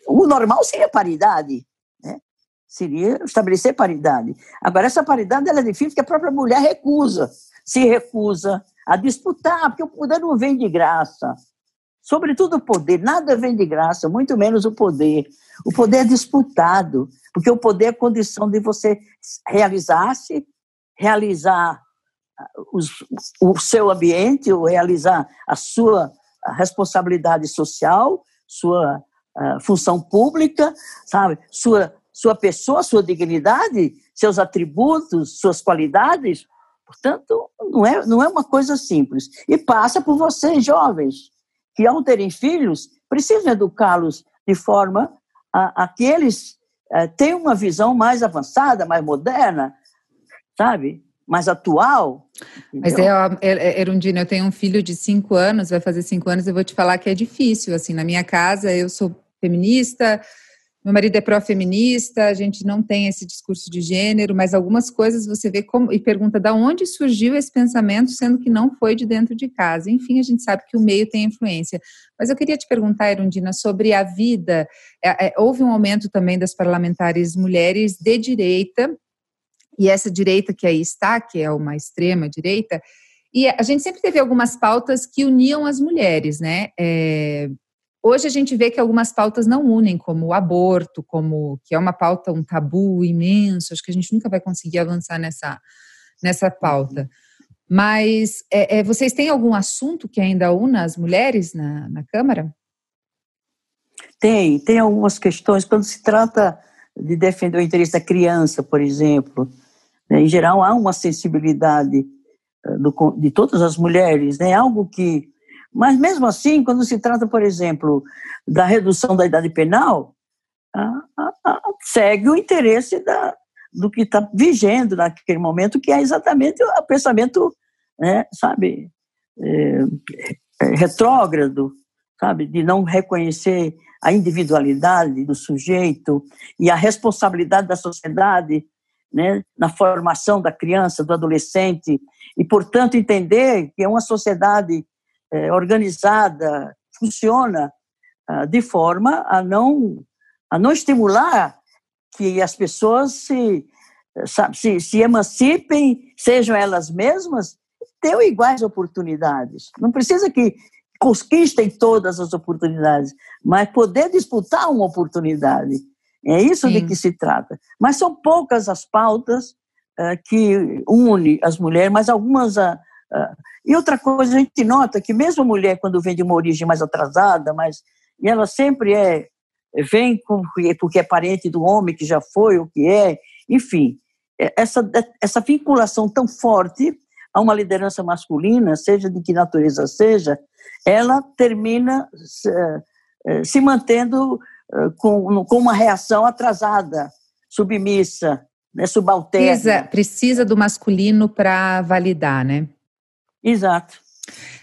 o normal seria paridade, né? seria estabelecer paridade. Agora, essa paridade ela é difícil porque a própria mulher recusa, se recusa a disputar, porque o poder não vem de graça. Sobretudo o poder, nada vem de graça, muito menos o poder. O poder é disputado, porque o poder é condição de você realizar-se, realizar os, o seu ambiente, ou realizar a sua responsabilidade social, sua uh, função pública, sabe? Sua, sua pessoa, sua dignidade, seus atributos, suas qualidades. Portanto, não é, não é uma coisa simples. E passa por vocês, jovens, que ao terem filhos, precisam educá-los de forma a, a que eles uh, tenham uma visão mais avançada, mais moderna, sabe? Mais atual. Mas é, é, Erundina, eu tenho um filho de cinco anos, vai fazer cinco anos, eu vou te falar que é difícil. Assim, na minha casa, eu sou feminista, meu marido é pró-feminista, a gente não tem esse discurso de gênero, mas algumas coisas você vê como e pergunta da onde surgiu esse pensamento, sendo que não foi de dentro de casa. Enfim, a gente sabe que o meio tem influência. Mas eu queria te perguntar, Erundina, sobre a vida. É, é, houve um aumento também das parlamentares mulheres de direita e essa direita que aí está, que é uma extrema direita, e a gente sempre teve algumas pautas que uniam as mulheres, né? É, hoje a gente vê que algumas pautas não unem, como o aborto, como que é uma pauta, um tabu imenso, acho que a gente nunca vai conseguir avançar nessa, nessa pauta. Mas é, é, vocês têm algum assunto que ainda una as mulheres na, na Câmara? Tem, tem algumas questões. Quando se trata de defender o interesse da criança, por exemplo? Em geral, há uma sensibilidade eh, do, de todas as mulheres, né? algo que. Mas, mesmo assim, quando se trata, por exemplo, da redução da idade penal, a, a, a, segue o interesse da, do que está vigendo naquele momento, que é exatamente o pensamento, né, sabe, é, retrógrado, sabe, de não reconhecer a individualidade do sujeito e a responsabilidade da sociedade né, na formação da criança, do adolescente, e, portanto, entender que é uma sociedade é, organizada, funciona ah, de forma a não, a não estimular que as pessoas se, sabe, se, se emancipem, sejam elas mesmas, tenham iguais oportunidades. Não precisa que conquistem todas as oportunidades, mas poder disputar uma oportunidade. É isso Sim. de que se trata. Mas são poucas as pautas uh, que unem as mulheres, mas algumas. Uh, uh, e outra coisa, a gente nota que mesmo a mulher, quando vem de uma origem mais atrasada, mas, e ela sempre é, vem com, porque é parente do homem que já foi, o que é, enfim, é, essa, essa vinculação tão forte a uma liderança masculina, seja de que natureza seja, ela termina se, se mantendo eh, com, com uma reação atrasada, submissa, né, subalterna. Precisa, precisa do masculino para validar, né? Exato.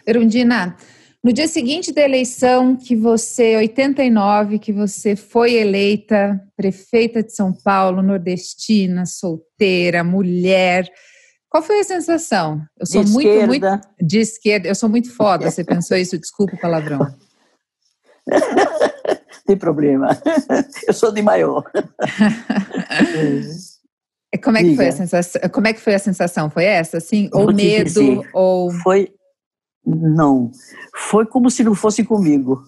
Erundina, no dia seguinte da eleição que você, 89, que você foi eleita prefeita de São Paulo, nordestina, solteira, mulher, qual foi a sensação? Eu sou de muito, esquerda. muito de esquerda. Eu sou muito foda. Você pensou isso? Desculpa o palavrão. tem problema. Eu sou de maior. Como é que foi a sensação? Como é que foi a sensação? Foi essa, assim? Ou medo? Dizer, ou foi não, foi como se não fosse comigo.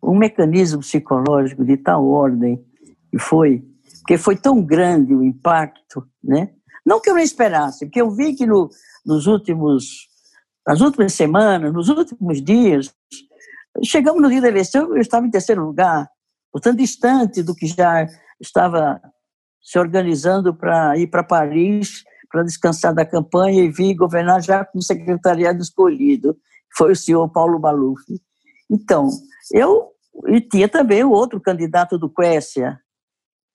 Um mecanismo psicológico de tal ordem e foi porque foi tão grande o impacto, né? Não que eu não esperasse, porque eu vi que no, nos últimos nas últimas semanas, nos últimos dias, Chegamos no dia da eleição, eu estava em terceiro lugar, portanto, distante do que já estava se organizando para ir para Paris, para descansar da campanha e vir governar já com o secretariado escolhido. Foi o senhor Paulo Maluf. Então, eu. E tinha também o outro candidato do Quécia,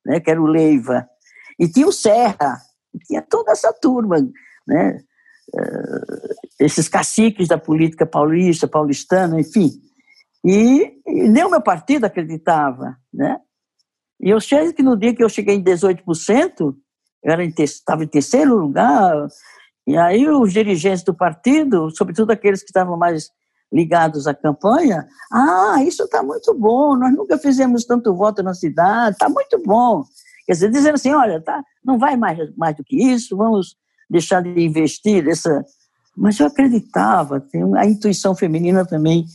né, que era o Leiva. E tinha o Serra, tinha toda essa turma, né? Uh, esses caciques da política paulista, paulistana, enfim. E, e nem o meu partido acreditava, né? E eu sei que no dia que eu cheguei em 18%, eu estava em terceiro lugar, e aí os dirigentes do partido, sobretudo aqueles que estavam mais ligados à campanha, ah, isso está muito bom, nós nunca fizemos tanto voto na cidade, está muito bom. Quer dizer, dizendo assim, olha, tá, não vai mais, mais do que isso, vamos deixar de investir nessa... Mas eu acreditava, a intuição feminina também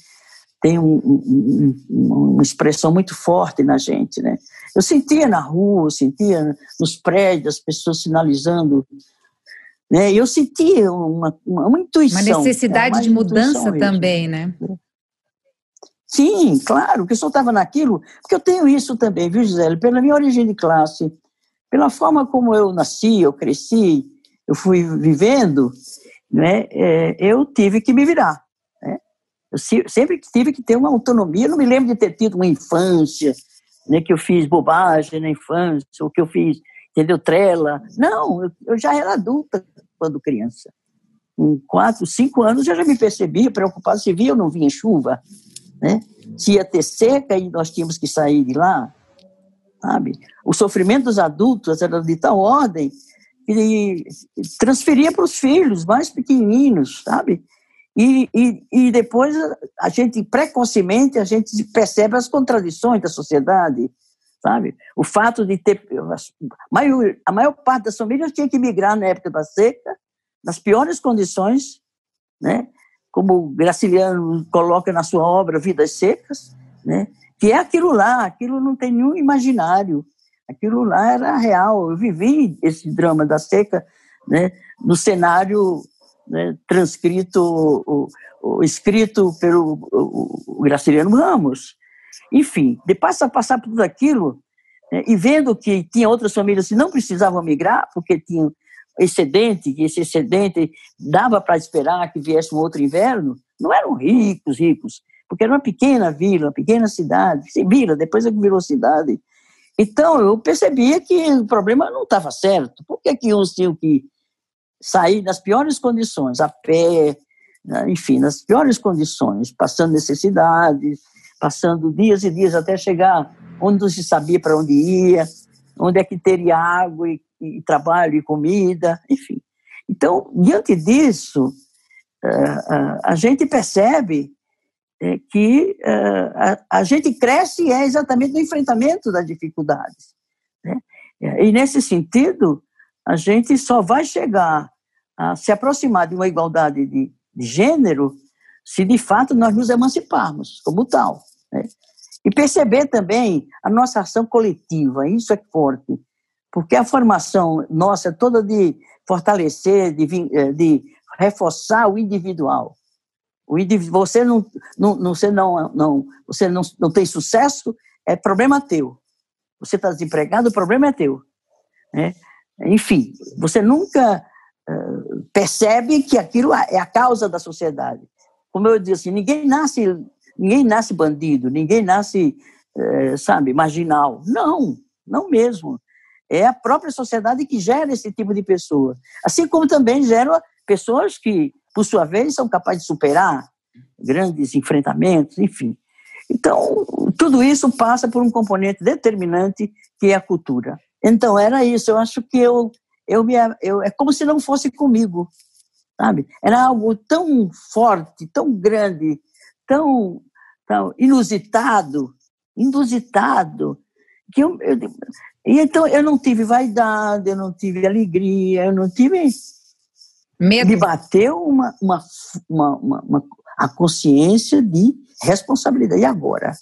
tem um, um, uma expressão muito forte na gente, né? Eu sentia na rua, sentia nos prédios as pessoas sinalizando, né? Eu sentia uma, uma, uma intuição. Uma necessidade de mudança também, né? Sim, claro, que eu só estava naquilo, porque eu tenho isso também, viu, Gisele? Pela minha origem de classe, pela forma como eu nasci, eu cresci, eu fui vivendo, né, é, eu tive que me virar. Eu sempre tive que ter uma autonomia, eu não me lembro de ter tido uma infância, né, que eu fiz bobagem na infância, ou que eu fiz, entendeu, trela. Não, eu, eu já era adulta quando criança. Com quatro, cinco anos eu já me percebia preocupado se via ou não vinha chuva, né? Se ia ter seca e nós tínhamos que sair de lá, sabe? O sofrimento dos adultos era de tal ordem que transferia para os filhos mais pequeninos, sabe? E, e, e depois a gente, precocemente, a gente percebe as contradições da sociedade, sabe? O fato de ter... A maior, a maior parte das famílias tinha que migrar na época da seca, nas piores condições, né? como Graciliano coloca na sua obra Vidas Secas, né? que é aquilo lá, aquilo não tem nenhum imaginário, aquilo lá era real. Eu vivi esse drama da seca né? no cenário né? transcrito, o, o, escrito pelo o, Graciliano Ramos. Enfim, depois de passar por tudo aquilo, né? e vendo que tinha outras famílias que não precisavam migrar, porque tinham excedente, que esse excedente dava para esperar que viesse um outro inverno, não eram ricos, ricos, porque era uma pequena vila, uma pequena cidade, vila, depois é que virou cidade. Então, eu percebia que o problema não estava certo. Por que, que uns tinham que sair nas piores condições, a pé, né, enfim, nas piores condições, passando necessidades, passando dias e dias até chegar onde não se sabia para onde ia, onde é que teria água e e trabalho e comida, enfim. Então, diante disso, eh, eh, a gente percebe eh, que a gente cresce é exatamente no enfrentamento das dificuldades. Né? E, nesse sentido, a gente só vai chegar a se aproximar de uma igualdade de, de gênero se de fato nós nos emanciparmos como tal. Né? E perceber também a nossa ação coletiva, isso é forte porque a formação nossa é toda de fortalecer, de, eh, de reforçar o individual. O você não, não, você não, não, você não, não tem sucesso, é problema teu. Você está desempregado, o problema é teu. Né? Enfim, você nunca uh, percebe que aquilo é a causa da sociedade. Como eu disse, assim, ninguém nasce, ninguém nasce bandido, ninguém nasce, uh, sabe, marginal. Não, não mesmo. É a própria sociedade que gera esse tipo de pessoa. Assim como também gera pessoas que, por sua vez, são capazes de superar grandes enfrentamentos, enfim. Então, tudo isso passa por um componente determinante que é a cultura. Então, era isso. Eu acho que eu, eu, me, eu é como se não fosse comigo, sabe? Era algo tão forte, tão grande, tão, tão inusitado, inusitado, que eu, eu, e então eu não tive vaidade, eu não tive alegria, eu não tive. Medo. Me bateu uma, uma, uma, uma, uma a consciência de responsabilidade. E agora?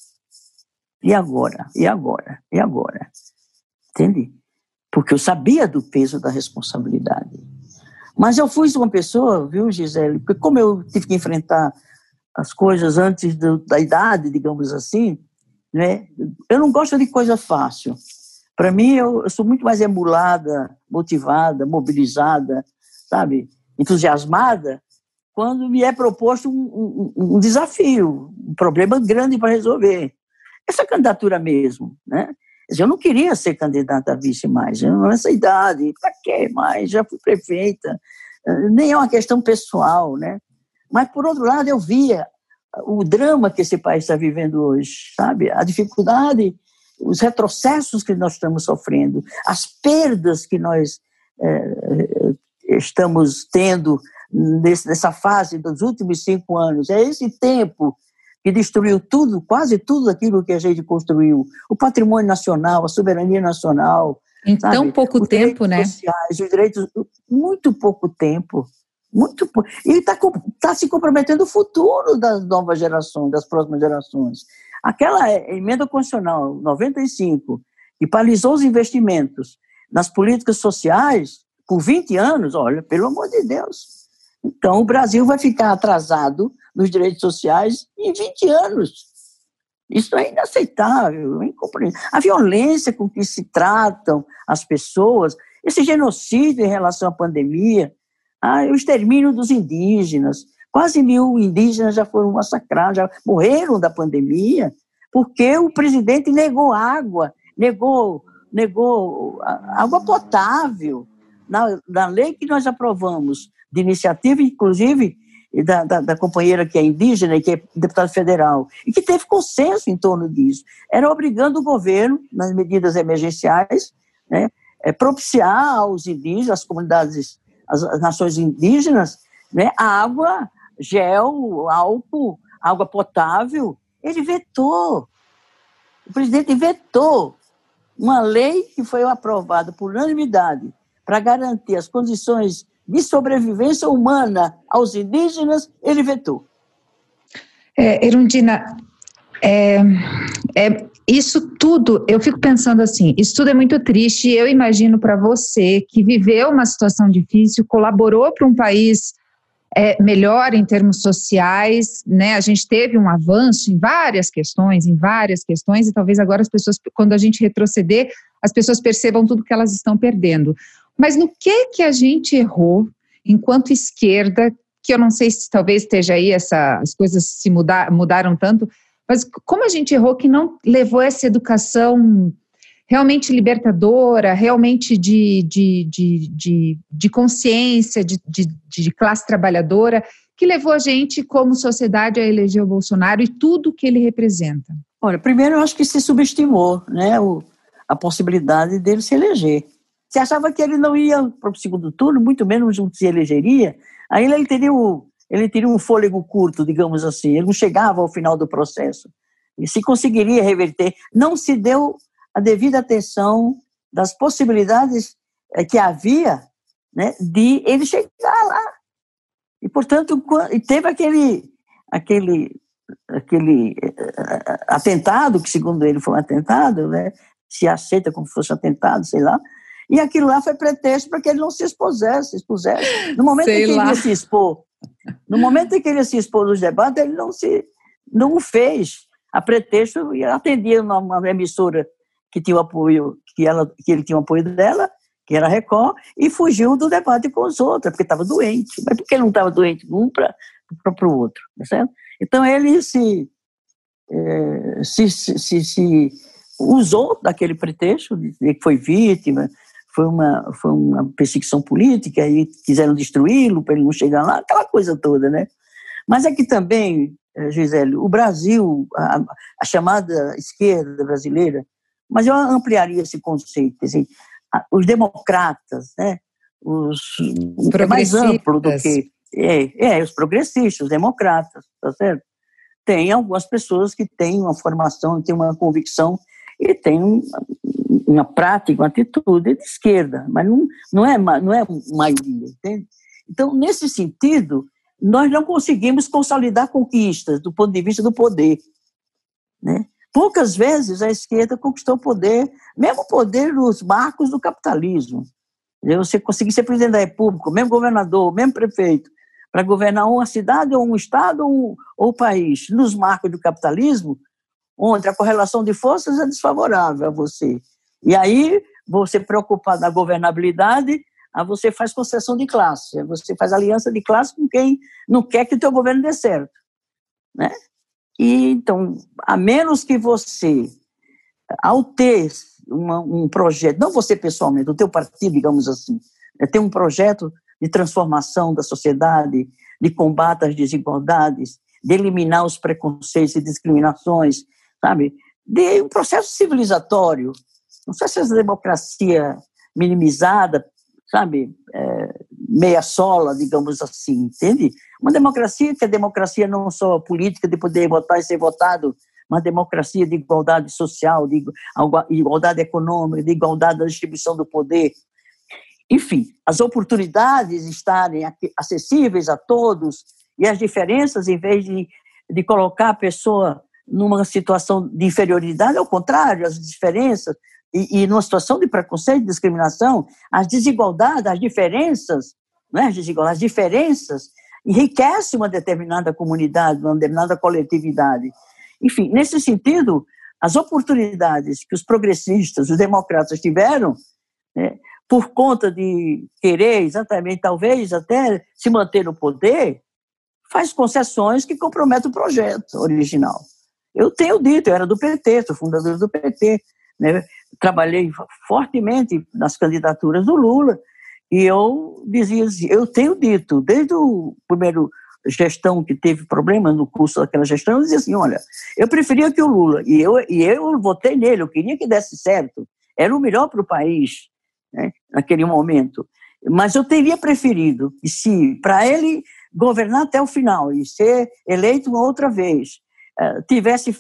E agora? E agora? E agora? Entende? Porque eu sabia do peso da responsabilidade. Mas eu fui uma pessoa, viu, Gisele? Porque como eu tive que enfrentar as coisas antes do, da idade, digamos assim, né? Eu não gosto de coisa fácil. Para mim, eu, eu, sou muito mais emulada, motivada, mobilizada, sabe, entusiasmada, quando me é proposto um, um, um desafio, um problema grande para resolver. Essa candidatura mesmo, né? Eu não queria ser candidata a vice mais, nessa idade, para quê mais? Já fui prefeita, nem é uma questão pessoal, né? Mas, por outro lado, eu via o drama que esse país está vivendo hoje, sabe? A dificuldade, os retrocessos que nós estamos sofrendo, as perdas que nós é, estamos tendo nesse, nessa fase dos últimos cinco anos. É esse tempo que destruiu tudo, quase tudo aquilo que a gente construiu. O patrimônio nacional, a soberania nacional. Em tão pouco os tempo, né? Sociais, os direitos, muito pouco tempo. Muito E está tá se comprometendo o futuro das novas gerações, das próximas gerações. Aquela emenda constitucional 95, que paralisou os investimentos nas políticas sociais por 20 anos, olha, pelo amor de Deus. Então, o Brasil vai ficar atrasado nos direitos sociais em 20 anos. Isso é inaceitável, é incompreensível. A violência com que se tratam as pessoas, esse genocídio em relação à pandemia, ah, o extermínio dos indígenas. Quase mil indígenas já foram massacrados, já morreram da pandemia, porque o presidente negou água, negou, negou água potável. Na, na lei que nós aprovamos, de iniciativa, inclusive, da, da, da, companheira que é indígena e que é deputada federal, e que teve consenso em torno disso. Era obrigando o governo, nas medidas emergenciais, né, é, propiciar aos indígenas, às comunidades, às, às nações indígenas, né, água, gel, álcool, água potável. Ele vetou. O presidente vetou uma lei que foi aprovada por unanimidade para garantir as condições de sobrevivência humana aos indígenas, ele vetou. É, Erundina, é, é, isso tudo, eu fico pensando assim, isso tudo é muito triste. Eu imagino para você que viveu uma situação difícil, colaborou para um país é, melhor em termos sociais, né? A gente teve um avanço em várias questões, em várias questões, e talvez agora as pessoas, quando a gente retroceder, as pessoas percebam tudo que elas estão perdendo. Mas no que que a gente errou enquanto esquerda, que eu não sei se talvez esteja aí essa, as coisas se mudar, mudaram tanto, mas como a gente errou que não levou essa educação realmente libertadora, realmente de, de, de, de, de consciência, de, de, de classe trabalhadora, que levou a gente, como sociedade, a eleger o Bolsonaro e tudo que ele representa? Olha, primeiro eu acho que se subestimou né, o, a possibilidade dele se eleger. Você achava que ele não ia para o segundo turno, muito menos não se elegeria, aí ele teria, o, ele teria um fôlego curto, digamos assim, ele não chegava ao final do processo. E se conseguiria reverter. Não se deu a devida atenção das possibilidades eh, que havia né, de ele chegar lá. E, portanto, teve aquele, aquele, aquele eh, atentado, que segundo ele foi um atentado, né, se aceita como se fosse um atentado, sei lá, e aquilo lá foi pretexto para que ele não se expusesse, expusesse. No momento Sei em que lá. ele ia se expor, no momento em que ele ia se expor nos debates, ele não se não o fez a pretexto e atendia uma, uma emissora que tinha o apoio, que, ela, que ele tinha o apoio dela, que era a Record, e fugiu do debate com os outros, porque estava doente. Mas por que ele não estava doente um para o outro? Tá certo? Então ele se, é, se, se, se, se usou daquele pretexto de que foi vítima, foi uma, foi uma perseguição política e quiseram destruí-lo para ele não chegar lá, aquela coisa toda, né? Mas é que também, eh, Gisele, o Brasil, a, a chamada esquerda brasileira, mas eu ampliaria esse conceito, assim, os democratas, né? Os, é mais amplo do que é, é, os progressistas, os democratas, tá certo? Tem algumas pessoas que têm uma formação, têm uma convicção e têm uma prática, uma atitude de esquerda, mas não, não, é, não é maioria, entende? Então, nesse sentido, nós não conseguimos consolidar conquistas do ponto de vista do poder. Né? Poucas vezes a esquerda conquistou poder, mesmo poder nos marcos do capitalismo. Você conseguir ser presidente da República, mesmo governador, mesmo prefeito, para governar uma cidade ou um estado ou um, ou país, nos marcos do capitalismo, onde a correlação de forças é desfavorável a você. E aí, você preocupado na governabilidade, você faz concessão de classe, você faz aliança de classe com quem não quer que o teu governo dê certo. Né? E, então, a menos que você, ao ter uma, um projeto, não você pessoalmente, o teu partido, digamos assim, né, tem um projeto de transformação da sociedade, de combate às desigualdades, de eliminar os preconceitos e discriminações, sabe? De um processo civilizatório, não sei se essa democracia minimizada, sabe, é, meia sola, digamos assim, entende? Uma democracia que é democracia não só política de poder votar e ser votado, uma democracia de igualdade social, de igualdade econômica, de igualdade da distribuição do poder. Enfim, as oportunidades estarem acessíveis a todos e as diferenças, em vez de, de colocar a pessoa numa situação de inferioridade, ao contrário, as diferenças, e, e numa situação de preconceito e discriminação, as desigualdades, as diferenças, né, as desigualdades, as diferenças enriquece uma determinada comunidade, uma determinada coletividade. Enfim, nesse sentido, as oportunidades que os progressistas, os democratas tiveram, né, por conta de querer exatamente, talvez até se manter no poder, faz concessões que comprometem o projeto original. Eu tenho dito, eu era do PT, sou fundador do PT, né? Trabalhei fortemente nas candidaturas do Lula, e eu dizia eu tenho dito, desde o primeiro gestão que teve problemas no curso daquela gestão, eu dizia assim, olha, eu preferia que o Lula, e eu, e eu votei nele, eu queria que desse certo, era o melhor para o país, né, naquele momento, mas eu teria preferido, e se para ele governar até o final e ser eleito uma outra vez, uh, tivesse,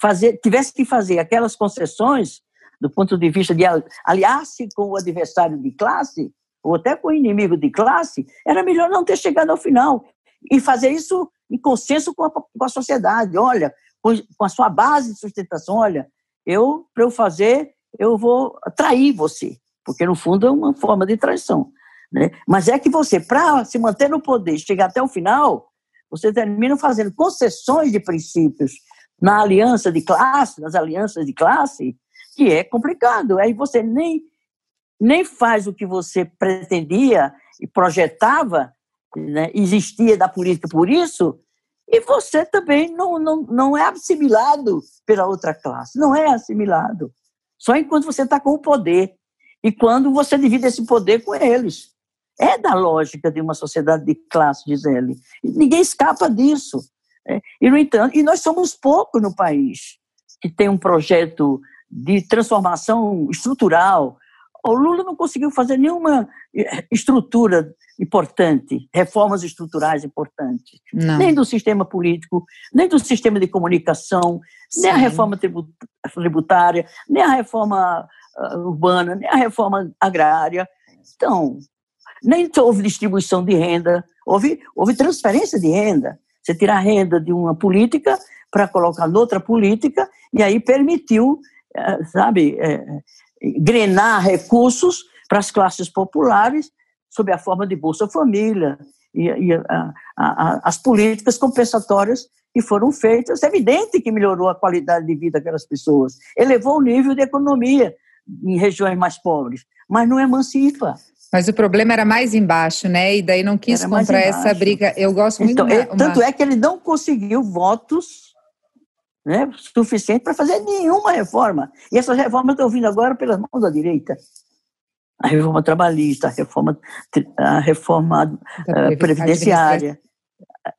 fazer, tivesse que fazer aquelas concessões do ponto de vista de aliar-se com o adversário de classe, ou até com o inimigo de classe, era melhor não ter chegado ao final e fazer isso em consenso com a, com a sociedade. Olha, com, a sua base de sustentação, olha, eu, para eu fazer, eu vou trair você, porque no fundo é uma forma de traição. Né? Mas é que você, para se manter no poder, chegar até o final, você termina fazendo concessões de princípios na aliança de classe, nas alianças de classe, que é complicado. Aí você nem, nem faz o que você pretendia e projetava, né, existia da política por isso, e você também não, não, não é assimilado pela outra classe, não é assimilado. Só enquanto você está com o poder e quando você divide esse poder com eles. É da lógica de uma sociedade de classe, diz ele. Ninguém escapa disso. É, e, no entanto, e nós somos poucos no país que tem um projeto de transformação estrutural, o Lula não conseguiu fazer nenhuma eh, estrutura importante, reformas estruturais importantes, não. nem do sistema político, nem do sistema de comunicação, Sim. nem a reforma tributária, nem a reforma ah, urbana, nem a reforma agrária. Então, nem houve distribuição de renda, houve, houve transferência de renda. Você tirar a renda de uma política para colocar noutra política, e aí permitiu, sabe, é, grenar recursos para as classes populares sob a forma de Bolsa Família e, e a, a, as políticas compensatórias que foram feitas. É evidente que melhorou a qualidade de vida daquelas pessoas, elevou o nível de economia em regiões mais pobres, mas não emancipa. Mas o problema era mais embaixo, né? E daí não quis era comprar essa briga. Eu gosto muito. Então, uma, uma... Tanto é que ele não conseguiu votos né, suficiente para fazer nenhuma reforma. E essas reformas estão vindo agora pelas mãos da direita. A reforma trabalhista, a reforma, a reforma uh, previdenciária,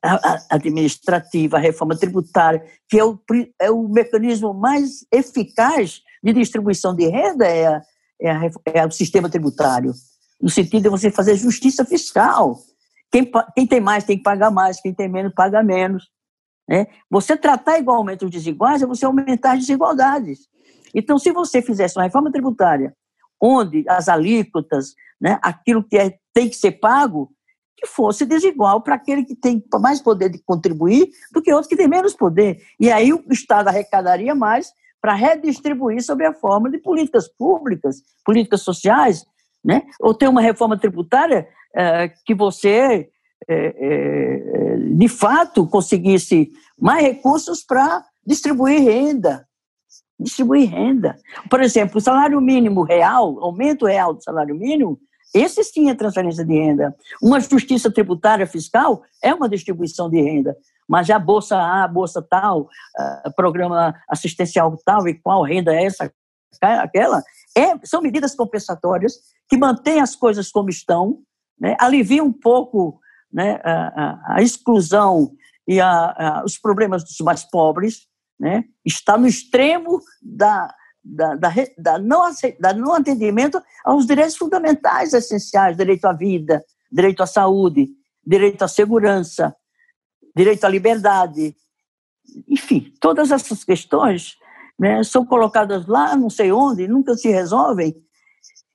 a, a, administrativa, a reforma tributária, que é o, é o mecanismo mais eficaz de distribuição de renda, é, a, é, a, é o sistema tributário. No sentido de você fazer justiça fiscal. Quem, quem tem mais tem que pagar mais, quem tem menos paga menos. Né? Você tratar igualmente os desiguais é você aumentar as desigualdades. Então, se você fizesse uma reforma tributária onde as alíquotas, né, aquilo que é, tem que ser pago, que fosse desigual para aquele que tem mais poder de contribuir do que outro que tem menos poder. E aí o Estado arrecadaria mais para redistribuir sob a forma de políticas públicas, políticas sociais, né? ou ter uma reforma tributária é, que você é, é, de fato conseguisse mais recursos para distribuir renda. Distribuir renda. Por exemplo, o salário mínimo real, aumento real do salário mínimo, esse sim é transferência de renda. Uma justiça tributária fiscal é uma distribuição de renda. Mas já Bolsa A, Bolsa tal, programa assistencial tal e qual renda é essa, aquela, é, são medidas compensatórias que mantêm as coisas como estão, né, aliviam um pouco né, a, a, exclusão e a, os problemas dos mais pobres, né, está no extremo da, da, da, da, não, da não atendimento aos direitos fundamentais essenciais, direito à vida, direito à saúde, direito à segurança, direito à liberdade, enfim, todas essas questões né, são colocadas lá, não sei onde, nunca se resolvem,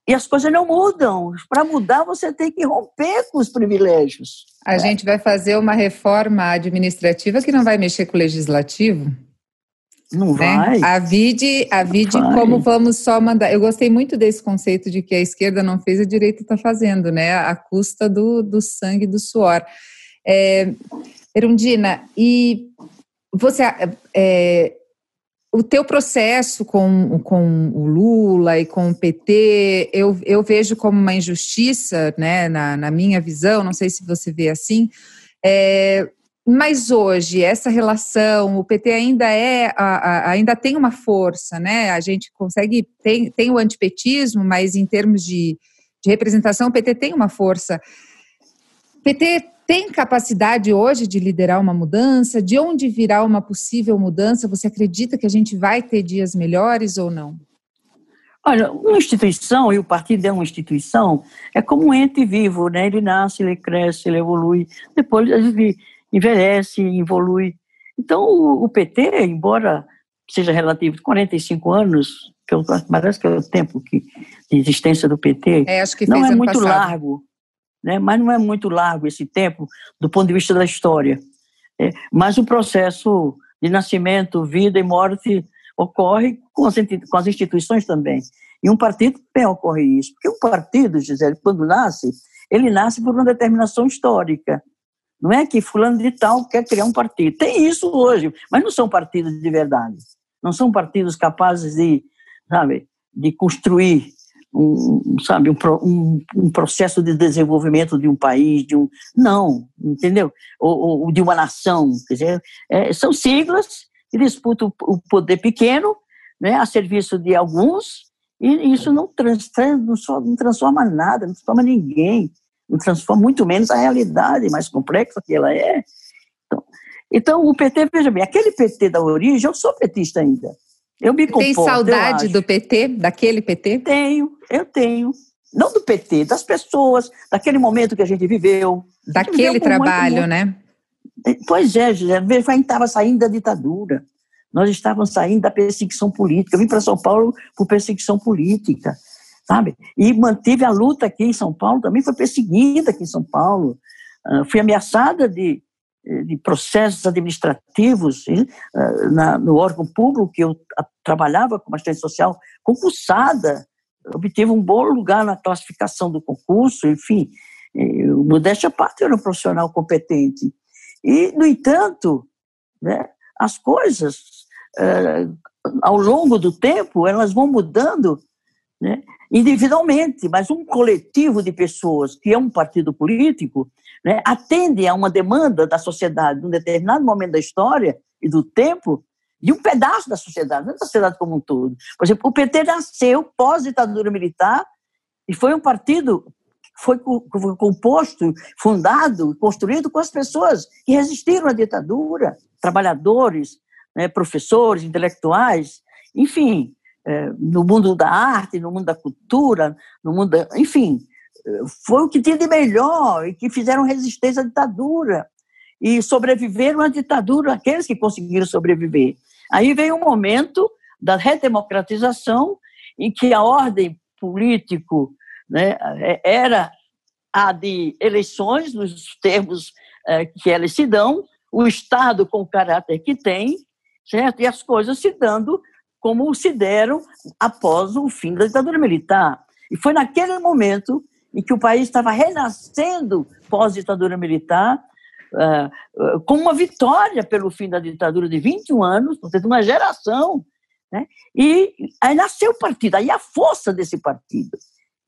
e as coisas não mudam. Para mudar, você tem que romper com os privilégios. A né? gente vai fazer uma reforma administrativa que não vai mexer com o legislativo? Não né? vai. A vide, a vide como vamos só mandar. Eu gostei muito desse conceito de que a esquerda não fez, a direita está fazendo, né? A custa do, do sangue, do suor. É, Erundina, e você é, o teu processo com, com o Lula e com o PT, eu, eu vejo como uma injustiça, né, na, na minha visão, não sei se você vê assim, é, mas hoje, essa relação, o PT ainda é, a, a, ainda tem uma força, né? A gente consegue, tem, tem o antipetismo, mas em termos de, de representação, o PT tem uma força. PT tem capacidade hoje de liderar uma mudança? De onde virá uma possível mudança? Você acredita que a gente vai ter dias melhores ou não? Olha, uma instituição, e o partido é uma instituição, é como um ente vivo, né? Ele nasce, ele cresce, ele evolui, depois ele envelhece, evolui. Então, o, PT, embora seja relativo 45 anos, que eu, parece que é o tempo que, de existência do PT, é, não é muito passado. largo né? mas não é muito largo esse tempo do ponto de vista da história. É, mas o processo de nascimento, vida e morte ocorre com as, com as instituições também. E um partido também ocorre isso. Porque um partido, Gisele, quando nasce, ele nasce por uma determinação histórica. Não é que fulano de tal quer criar um partido. Tem isso hoje, mas não são partidos de verdade. Não são partidos capazes de, sabe, de construir um, sabe, um, um, um, processo de desenvolvimento de um país, de um não, entendeu? Ou, ou de uma nação, quer dizer, é, são siglas que disputam o poder pequeno, né, a serviço de alguns, e isso não, trans, não, transforma nada, não transforma ninguém, não transforma muito menos a realidade mais complexa que ela é. Então, então o PT, veja bem, aquele PT da origem, eu sou petista ainda. Eu me comporto, Tem saudade do PT, daquele PT? Tenho, eu tenho. Não do PT, das pessoas, daquele momento que a gente viveu. Daquele viveu trabalho, muito, né? Pois é, José, a gente estava saindo da ditadura. Nós estávamos saindo da perseguição política. Eu vim para São Paulo por perseguição política, sabe? E mantive a luta aqui em São Paulo, também foi perseguida aqui em São Paulo. Uh, fui ameaçada de, de processos administrativos ah, na, no órgão público que eu trabalhava como assistente social, concursada, obtive um bom lugar na classificação do concurso, enfim, modéstia à parte, era um profissional competente. E, no entanto, né, as coisas, eh, ao longo do tempo, elas vão mudando né, individualmente, mas um coletivo de pessoas que é um partido político, né, atende a uma demanda da sociedade num determinado momento da história e do tempo de um pedaço da sociedade, não da sociedade como um todo. Por exemplo, o PT nasceu pós-ditadura militar e foi um partido que foi composto, fundado, construído com as pessoas que resistiram à ditadura, trabalhadores, né, professores, intelectuais, enfim, é, no mundo da arte, no mundo da cultura, no mundo, da, enfim, foi o que tinha de melhor e que fizeram resistência à ditadura e sobreviveram à ditadura aqueles que conseguiram sobreviver. Aí veio um momento da redemocratização em que a ordem político né, era a de eleições nos termos é, que elas se dão, o Estado com o caráter que tem, certo? E as coisas se dando como se deram após o fim da ditadura militar. E foi naquele momento em que o país estava renascendo pós-ditadura militar, uh, uh, com uma vitória pelo fim da ditadura de 21 anos, portanto, uma geração. Né? E aí nasceu o partido, aí a força desse partido.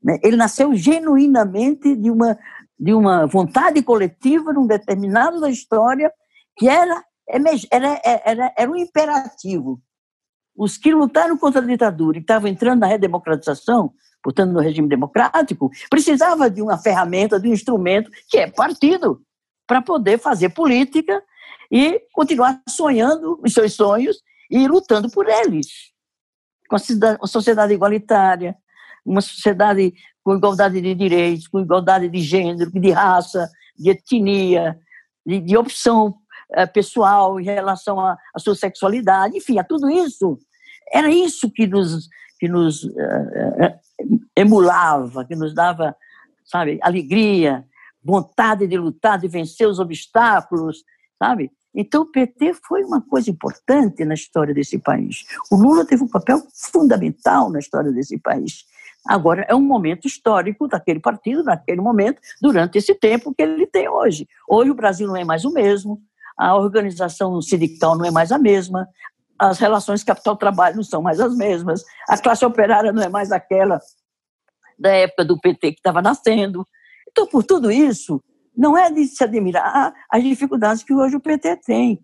Né? Ele nasceu genuinamente de uma, de uma vontade coletiva, num determinado da história, que era, era, era, era um imperativo. Os que lutaram contra a ditadura e estavam entrando na redemocratização, portanto, no regime democrático, precisava de uma ferramenta, de um instrumento, que é partido, para poder fazer política e continuar sonhando os seus sonhos e lutando por eles. Com uma sociedade igualitária, uma sociedade com igualdade de direitos, com igualdade de gênero, de raça, de etnia, de, de opção eh, pessoal em relação à, sua sexualidade, enfim, a tudo isso. Era isso que nos, que nos uh, emulava, que nos dava, sabe, alegria, vontade de lutar, de vencer os obstáculos, sabe? Então, o PT foi uma coisa importante na história desse país. O Lula teve um papel fundamental na história desse país. Agora, é um momento histórico daquele partido, naquele momento, durante esse tempo que ele tem hoje. Hoje, o Brasil não é mais o mesmo, a organização sindical não é mais a mesma, as relações capital-trabalho não são mais as mesmas, a classe operária não é mais aquela da época do PT que estava nascendo. Então, por tudo isso, não é de se admirar as dificuldades que hoje o PT tem.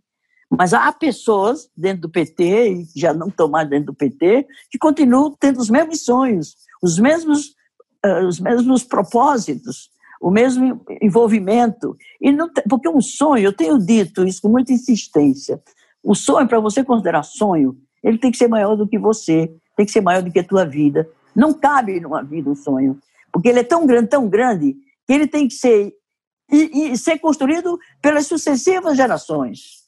Mas há pessoas dentro do PT, e já não estão mais dentro do PT, que continuam tendo os mesmos sonhos, os mesmos, uh, os mesmos propósitos, o mesmo envolvimento. E não, porque um sonho, eu tenho dito isso com muita insistência, o sonho, para você considerar sonho, ele tem que ser maior do que você, tem que ser maior do que a tua vida. Não cabe numa vida um sonho, porque ele é tão grande, tão grande, que ele tem que ser e, e ser construído pelas sucessivas gerações.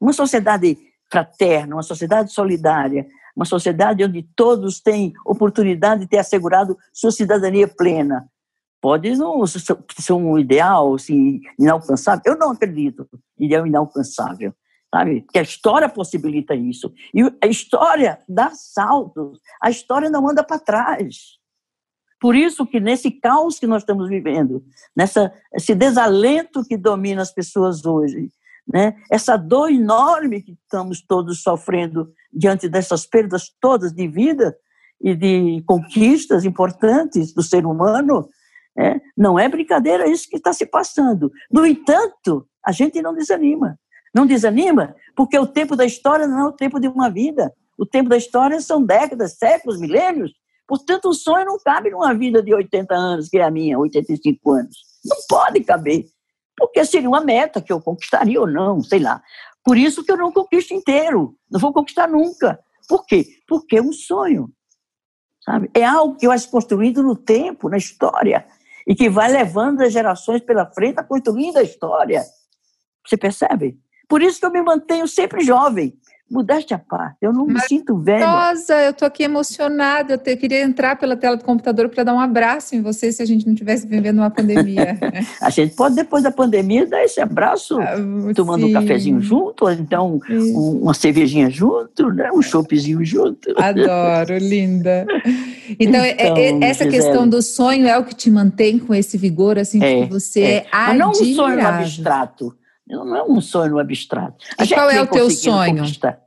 Uma sociedade fraterna, uma sociedade solidária, uma sociedade onde todos têm oportunidade de ter assegurado sua cidadania plena. Pode não ser um ideal assim, inalcançável. Eu não acredito em ideal inalcançável, sabe? Porque a história possibilita isso. E a história dá saltos. A história não anda para trás. Por isso que nesse caos que nós estamos vivendo, nessa esse desalento que domina as pessoas hoje, né? Essa dor enorme que estamos todos sofrendo diante dessas perdas todas de vida e de conquistas importantes do ser humano, né? não é brincadeira isso que está se passando. No entanto, a gente não desanima. Não desanima porque o tempo da história não é o tempo de uma vida. O tempo da história são décadas, séculos, milênios. Portanto, o sonho não cabe numa vida de 80 anos, que é a minha, 85 anos. Não pode caber. Porque seria uma meta que eu conquistaria ou não, sei lá. Por isso que eu não conquisto inteiro. Não vou conquistar nunca. Por quê? Porque é um sonho. Sabe? É algo que vai se construindo no tempo, na história. E que vai levando as gerações pela frente a construindo a história. Você percebe? Por isso que eu me mantenho sempre jovem. Mudaste a parte, eu não me sinto velha. Nossa, eu tô aqui emocionada. Eu te, queria entrar pela tela do computador para dar um abraço em você se a gente não tivesse vivendo uma pandemia. a gente pode, depois da pandemia, dar esse abraço, ah, tomando um cafezinho junto, ou então um, uma cervejinha junto, né? um choppzinho junto. Adoro, linda. Então, é, é, então essa Gisele, questão do sonho é o que te mantém com esse vigor, assim, é, que você é, é Mas não um sonho abstrato. Não é um sonho abstrato. A qual é o teu sonho? Conquistar.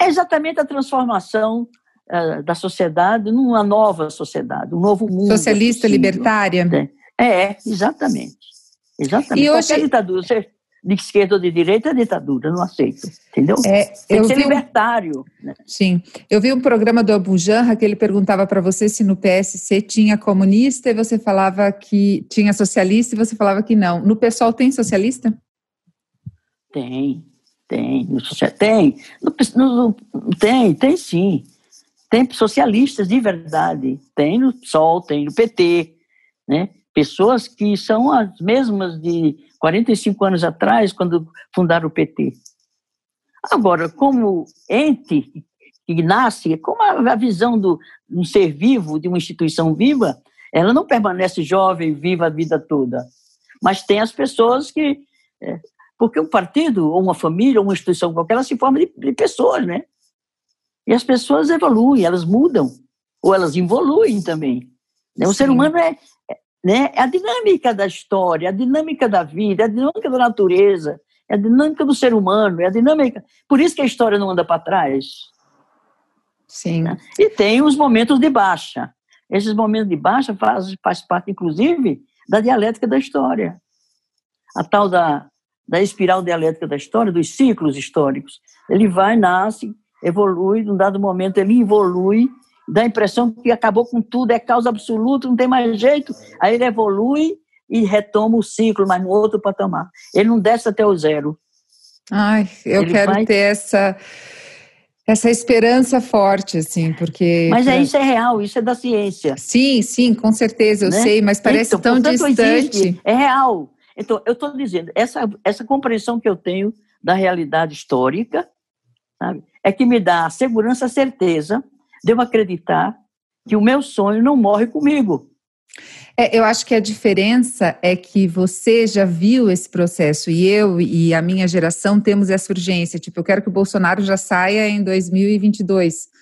É exatamente a transformação uh, da sociedade numa nova sociedade, um novo mundo. Socialista, libertária? É, é, exatamente. Exatamente. E hoje... Qualquer ditadura, você de esquerda ou de direita é ditadura, não aceito, entendeu? É, que ser libertário. Um, né? Sim, eu vi um programa do Abu Janra que ele perguntava para você se no PSC tinha comunista e você falava que tinha socialista e você falava que não. No PSOL tem socialista? Tem, tem, tem, no, no, tem, tem sim. Tem socialistas de verdade, tem no PSOL, tem no PT, né? Pessoas que são as mesmas de 45 anos atrás, quando fundaram o PT. Agora, como ente que nasce, como a visão do, de um ser vivo, de uma instituição viva, ela não permanece jovem, viva a vida toda. Mas tem as pessoas que é, porque um partido, ou uma família, ou uma instituição qualquer, ela se forma de, de pessoas, né? E as pessoas evoluem, elas mudam, ou elas evoluem também. Né? O ser humano é, né, é a dinâmica da história, é a dinâmica da vida, é a dinâmica da natureza, é a dinâmica do ser humano, é a dinâmica. Por isso que a história não anda para trás. Sim. Né? E tem os momentos de baixa. Esses momentos de baixa faz, faz parte, inclusive, da dialética da história. A tal da da espiral dialética da história, dos ciclos históricos. Ele vai, nasce, evolui, num dado momento ele evolui, dá a impressão que acabou com tudo, é causa absoluta, não tem mais jeito. Aí ele evolui e retoma o ciclo, mas no outro patamar. Ele não desce até o zero. Ai, eu ele quero vai... ter essa essa esperança forte, assim, porque. Mas é, isso é real, isso é da ciência. Sim, sim, com certeza, eu né? sei, mas parece então, tão distante. Existe, é real. Então, eu estou dizendo, essa, essa compreensão que eu tenho da realidade histórica, sabe, é que me dá a segurança, a certeza de eu acreditar que o meu sonho não morre comigo. É, eu acho que a diferença é que você já viu esse processo e eu e a minha geração temos essa urgência. Tipo, eu quero que o Bolsonaro já saia em 2022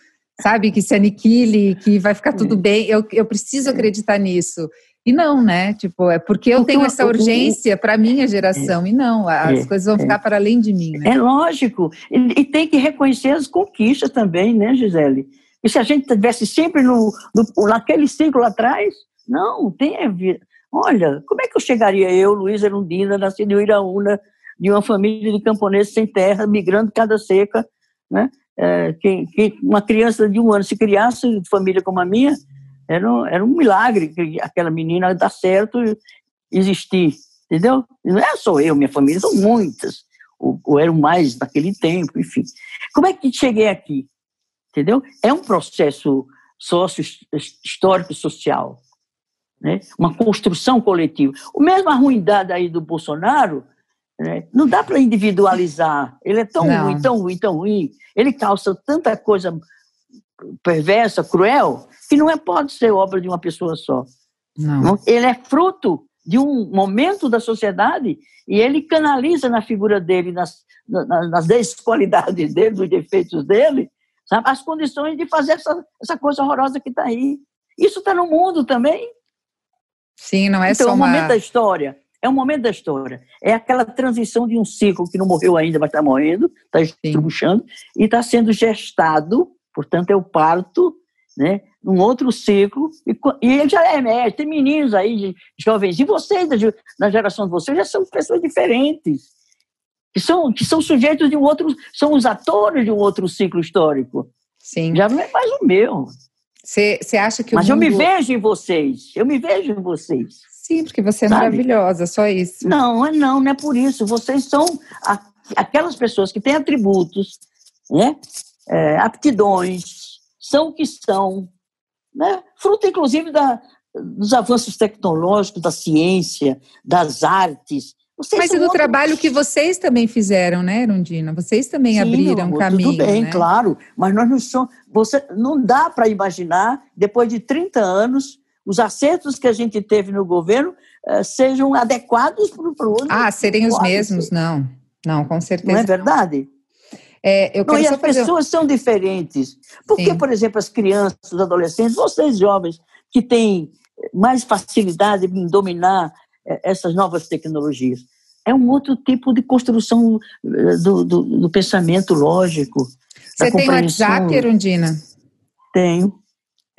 sabe, que se aniquile, que vai ficar tudo é. bem. Eu, eu preciso acreditar nisso. E não, né? Tipo, é porque eu tenho essa urgência para minha geração. É, e não, as é, coisas vão é. ficar para além de mim. Né? É lógico. E, e, tem que reconhecer as conquistas também, né, Gisele? E se a gente estivesse sempre no, no, naquele ciclo atrás, não, tem. Olha, como é que eu chegaria eu, Luiz Erundina, nascido em Iraúna, de uma família de camponeses sem terra, migrando cada seca, né? É, que, que, uma criança de um ano se criasse de família como a minha, era um, era um milagre que aquela menina dar certo existir, entendeu? Não é só eu, minha família, são muitas, ou, ou eram mais naquele tempo, enfim. Como é que cheguei aqui? Entendeu? É um processo sócio-histórico social, né? uma construção coletiva. O mesmo a ruindade aí do Bolsonaro, né? não dá para individualizar. Ele é tão não. ruim, tão ruim, tão ruim. Ele causa tanta coisa perversa, cruel, que não é, pode ser obra de uma pessoa só. Não. Ele é fruto de um momento da sociedade e ele canaliza na figura dele, nas, nas, nas desqualidades dele, dos defeitos dele, sabe, as condições de fazer essa, essa coisa horrorosa que está aí. Isso está no mundo também. Sim, não é então, só uma... é um momento da história. É um momento da história. É aquela transição de um ciclo que não morreu ainda, mas está morrendo, está estrubuchando, e está sendo gestado, portanto, o parto, né? Num outro ciclo, e, e ele já é médico, tem meninos aí, jovens, e vocês, da, geração de vocês, já são pessoas diferentes, que são, que são sujeitos de um outro, são os atores de um outro ciclo histórico. Sim. Já não é mais o meu. Você acha que Mas mundo... eu me vejo em vocês. Eu me vejo em vocês. Sim, porque você é Sabe? maravilhosa, só isso. Não, é não, não é por isso. Vocês são a, aquelas pessoas que têm atributos, né? É, aptidões, são o que são, né? Fruto, inclusive, da, dos avanços tecnológicos, da ciência, das artes, vocês Mas e do trabalho que vocês também fizeram, né, Erundina? Vocês também Sim, abriram amor, caminho. Tudo bem, né? claro. Mas nós não somos. Você, não dá para imaginar, depois de 30 anos, os acertos que a gente teve no governo uh, sejam adequados para o outro. Ah, serem os mesmos, ser. não. Não, com certeza. Não é verdade? É, eu não, e as fazer... pessoas são diferentes. Porque, Sim. por exemplo, as crianças, os adolescentes, vocês jovens, que têm mais facilidade em dominar é, essas novas tecnologias. É um outro tipo de construção eh, do, do, do pensamento lógico. Você tem WhatsApp, Erundina? Tenho.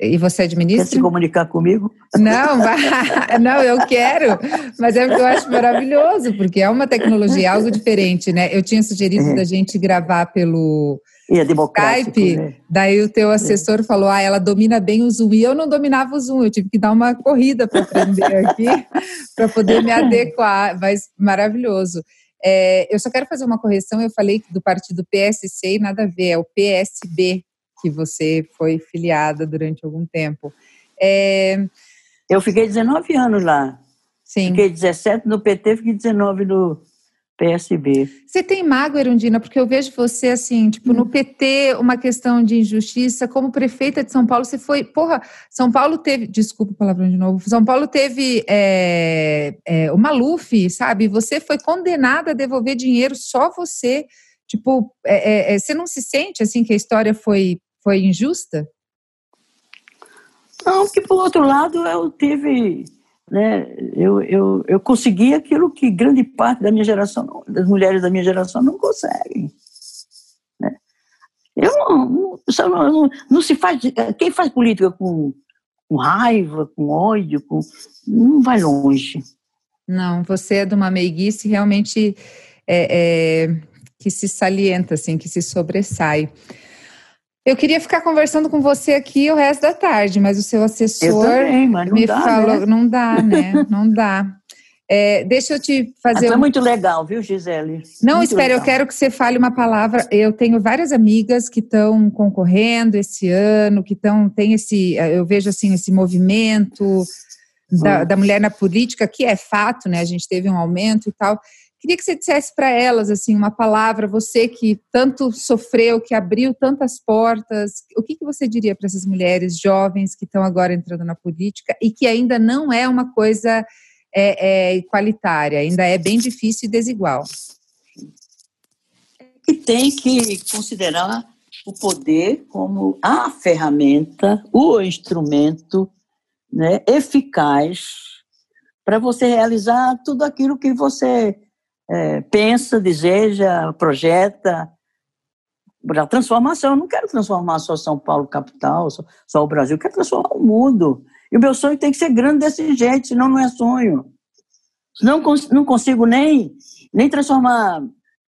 E você administra? Quer se comunicar comigo? Não, não, eu quero, mas é porque eu acho maravilhoso, porque é uma tecnologia, algo diferente, né? Eu tinha sugerido é. da gente gravar pelo é Skype, né? daí o teu assessor é. falou, ah, ela domina bem o Zoom, e eu não dominava o Zoom, eu tive que dar uma corrida para aprender aqui, para poder me adequar, mas maravilhoso. É, eu só quero fazer uma correção, eu falei do partido PSC e nada a ver, é o PSB, que você foi filiada durante algum tempo. É... Eu fiquei 19 anos lá. Sim. Fiquei 17 no PT, fiquei 19 no PSB. Você tem mágoa, Erundina? Porque eu vejo você assim, tipo, no PT, uma questão de injustiça. Como prefeita de São Paulo, você foi. Porra, São Paulo teve. Desculpa o palavrão de novo. São Paulo teve é, é, o Maluf, sabe? Você foi condenada a devolver dinheiro, só você. Tipo, é, é, é você não se sente assim que a história foi foi injusta? Não, que por outro lado eu tive, né, eu, eu, eu consegui aquilo que grande parte da minha geração, das mulheres da minha geração não conseguem. Né? Eu não, não, não, não, se faz, quem faz política com, com raiva, com ódio, com, não vai longe. Não, você é de uma meiguice realmente é, é, que se salienta, assim, que se sobressai. Eu queria ficar conversando com você aqui o resto da tarde, mas o seu assessor também, me dá, falou, né? não dá, né? Não dá. É, deixa eu te fazer. Foi um... muito legal, viu, Gisele? Não, muito espera, eu quero que você fale uma palavra. Eu tenho várias amigas que estão concorrendo esse ano, que estão, tem esse, eu vejo assim, esse movimento da, da mulher na política, que é fato, né? A gente teve um aumento e tal. Queria que você dissesse para elas assim uma palavra, você que tanto sofreu, que abriu tantas portas, o que, que você diria para essas mulheres jovens que estão agora entrando na política e que ainda não é uma coisa é, é, ainda é bem difícil e desigual? E tem que considerar o poder como a ferramenta, o instrumento né, eficaz para você realizar tudo aquilo que você é, pensa, deseja, projeta, para transformação. Eu não quero transformar só São Paulo capital, só, só, o Brasil, eu quero transformar o mundo. E o meu sonho tem que ser grande desse jeito, senão não é sonho. Não, não consigo nem, nem transformar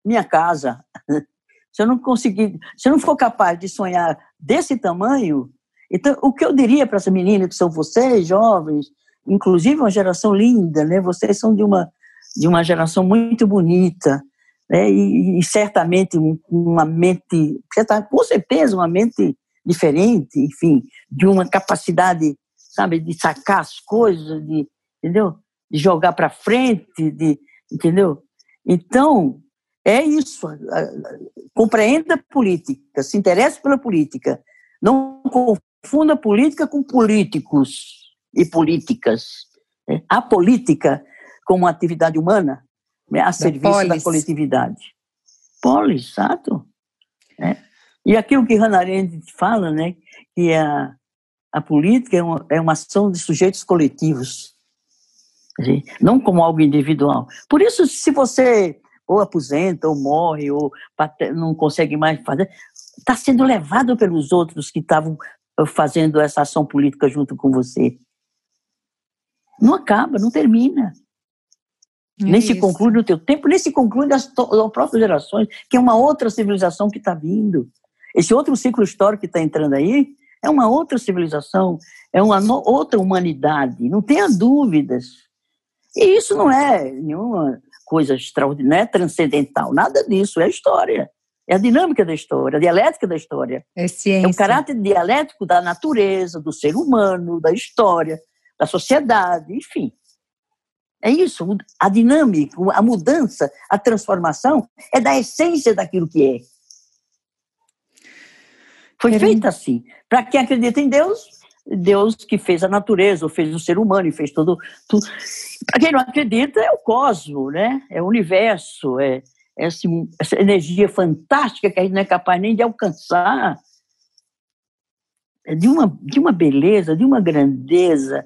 minha casa. Se eu não conseguir, se eu não for capaz de sonhar desse tamanho, então o que eu diria para essa menina que são vocês, jovens, inclusive uma geração linda, né? Vocês são de uma de uma geração muito bonita, né? E, e certamente uma mente, com certeza uma mente diferente, enfim, de uma capacidade, sabe, de sacar as coisas, de, entendeu? De jogar para frente, de, entendeu? Então, é isso. Compreenda a política, se interesse pela política. Não confunda política com políticos e políticas. Né? A política como atividade humana né? a serviço polis. da coletividade. Polis, exato. É. E aquilo que Hannah Arendt fala, né, que a, a política é uma, é uma ação de sujeitos coletivos, não como algo individual. Por isso, se você ou aposenta, ou morre, ou não consegue mais fazer, está sendo levado pelos outros que estavam eh, fazendo essa ação política junto com você. Não acaba, não termina. É nem isso. se conclui no teu tempo, nem se conclui das, das próprias gerações, que é uma outra civilização que está vindo. Esse outro ciclo histórico que está entrando aí é uma outra civilização, é uma no, outra humanidade, não tenha dúvidas. E isso não é nenhuma coisa extraordinária, não é transcendental, nada disso, é história. É a dinâmica da história, a dialética da história. É ciência. É o caráter dialético da natureza, do ser humano, da história, da sociedade, enfim. É isso, a dinâmica, a mudança, a transformação é da essência daquilo que é. Foi feita assim. Para quem acredita em Deus, Deus que fez a natureza, ou fez o ser humano e fez tudo. tudo. Para quem não acredita, é o cosmos, né? é o universo, é, é essa energia fantástica que a gente não é capaz nem de alcançar. É de uma, de uma beleza, de uma grandeza,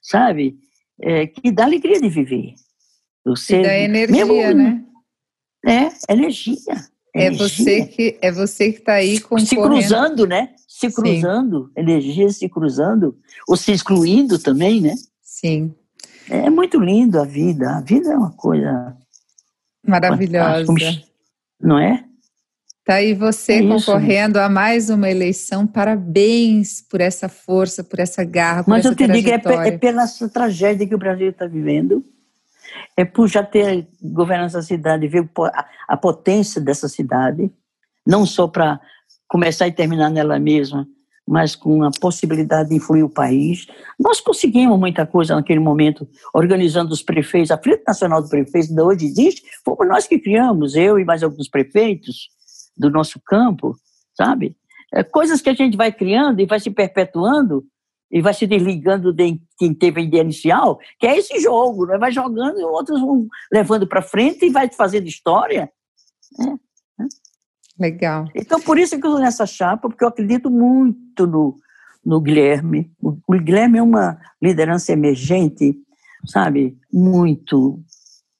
sabe? É, que dá alegria de viver. O ser, e dá energia, mesmo, né? É, energia. É energia. você que é você que está aí concorrendo. Se cruzando, né? se cruzando, Sim. energias se cruzando, ou se excluindo também, né? Sim. É muito lindo a vida. A vida é uma coisa maravilhosa. Não é? Tá aí você é concorrendo a mais uma eleição. Parabéns por essa força, por essa garra, por Mas essa eu te digo, é, é pela tragédia que o Brasil está vivendo. É por já ter governado essa cidade, ver a potência dessa cidade, não só para começar e terminar nela mesma, mas com a possibilidade de influir o país. Nós conseguimos muita coisa naquele momento, organizando os prefeitos. A Frente Nacional do Prefeito ainda hoje existe, fomos nós que criamos, eu e mais alguns prefeitos do nosso campo, sabe? É, coisas que a gente vai criando e vai se perpetuando e vai se desligando de quem teve a ideia inicial, que é esse jogo, né? vai jogando e outros vão levando para frente e vai fazendo história. Né? Legal. Então, por isso que eu estou nessa chapa, porque eu acredito muito no, no Guilherme. O, o Guilherme é uma liderança emergente, sabe? Muito,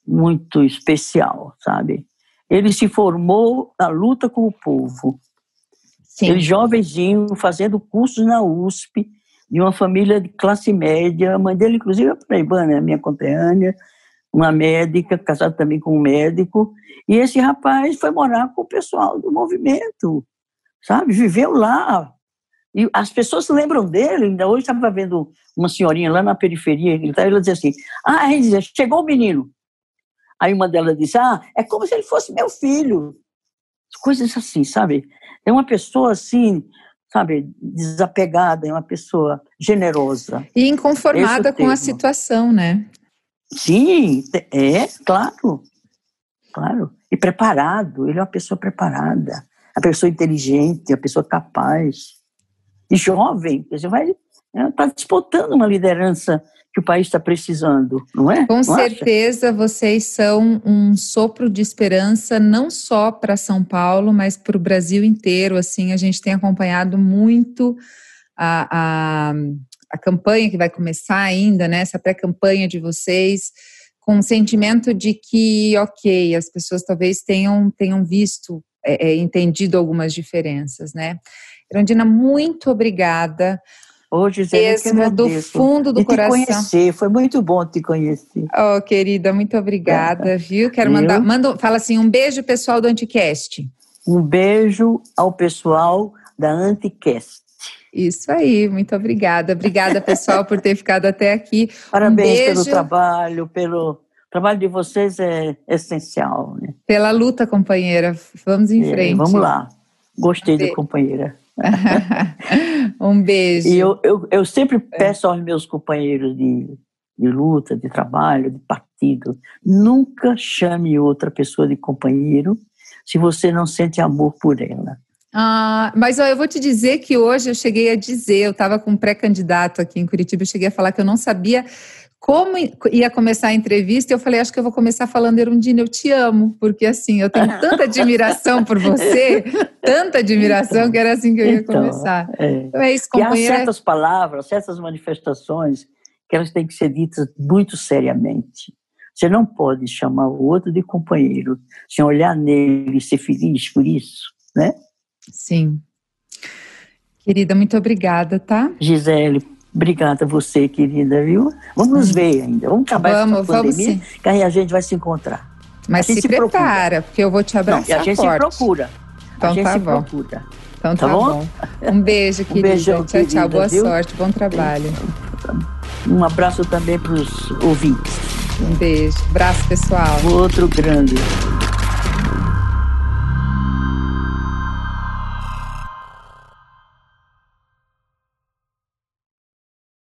muito especial, sabe? Ele se formou na luta com o povo. Sim. Ele jovenzinho, fazendo cursos na USP, de uma família de classe média. A mãe dele, inclusive, é paraibana, é minha conterrânea uma médica, casada também com um médico, e esse rapaz foi morar com o pessoal do movimento, sabe? Viveu lá. E as pessoas se lembram dele, ainda hoje estava vendo uma senhorinha lá na periferia, e ela dizia assim, ah, dizia, chegou o menino. Aí uma delas disse, ah, é como se ele fosse meu filho. Coisas assim, sabe? É uma pessoa assim, sabe, desapegada, é uma pessoa generosa. E inconformada com a situação, né? Sim, é, claro. Claro. E preparado. Ele é uma pessoa preparada. Uma pessoa inteligente, uma pessoa capaz. E jovem. Você vai está é, disputando uma liderança que o país está precisando, não é? Com não certeza acha? vocês são um sopro de esperança, não só para São Paulo, mas para o Brasil inteiro. Assim, a gente tem acompanhado muito a, a, a campanha que vai começar ainda, né? Essa pré-campanha de vocês, com o sentimento de que, ok, as pessoas talvez tenham, tenham visto, é, é, entendido algumas diferenças, né? Irandina, muito obrigada. Ô, Gisele, Mesmo do fundo do e coração. Te conhecer, foi muito bom te conhecer. Oh, querida, muito obrigada, é. viu? Quero mandar, manda, fala assim, um beijo pessoal do Anticast. Um beijo ao pessoal da Anticast. Isso aí, muito obrigada. Obrigada, pessoal, por ter ficado até aqui. Parabéns um pelo trabalho, pelo o trabalho de vocês é essencial. Né? Pela luta, companheira. Vamos em é, frente. Vamos lá. Gostei da companheira. um beijo. E eu, eu, eu sempre peço aos meus companheiros de, de luta, de trabalho, de partido, nunca chame outra pessoa de companheiro se você não sente amor por ela. Ah, mas ó, eu vou te dizer que hoje eu cheguei a dizer, eu estava com um pré-candidato aqui em Curitiba, eu cheguei a falar que eu não sabia como ia começar a entrevista, eu falei, acho que eu vou começar falando, Erundina, eu te amo, porque assim, eu tenho tanta admiração por você, tanta admiração, que era assim que eu ia então, começar. É. Então é isso, companheira. E há certas palavras, certas manifestações que elas têm que ser ditas muito seriamente. Você não pode chamar o outro de companheiro, sem olhar nele e ser feliz por isso, né? Sim. Querida, muito obrigada, tá? Gisele, Obrigada a você, querida, viu? Vamos nos ver ainda. Vamos acabar vamos, essa pandemia, vamos que aí a gente vai se encontrar. Mas se, se prepara, procura. porque eu vou te abraçar Não, a gente forte. se procura. Então a gente tá se bom. procura. Então tá, tá bom? bom? Um beijo, querida. Um beijão, tchau, querida, tchau. Boa viu? sorte, bom trabalho. Um abraço também para os ouvintes. Um beijo. Abraço, pessoal. Outro grande.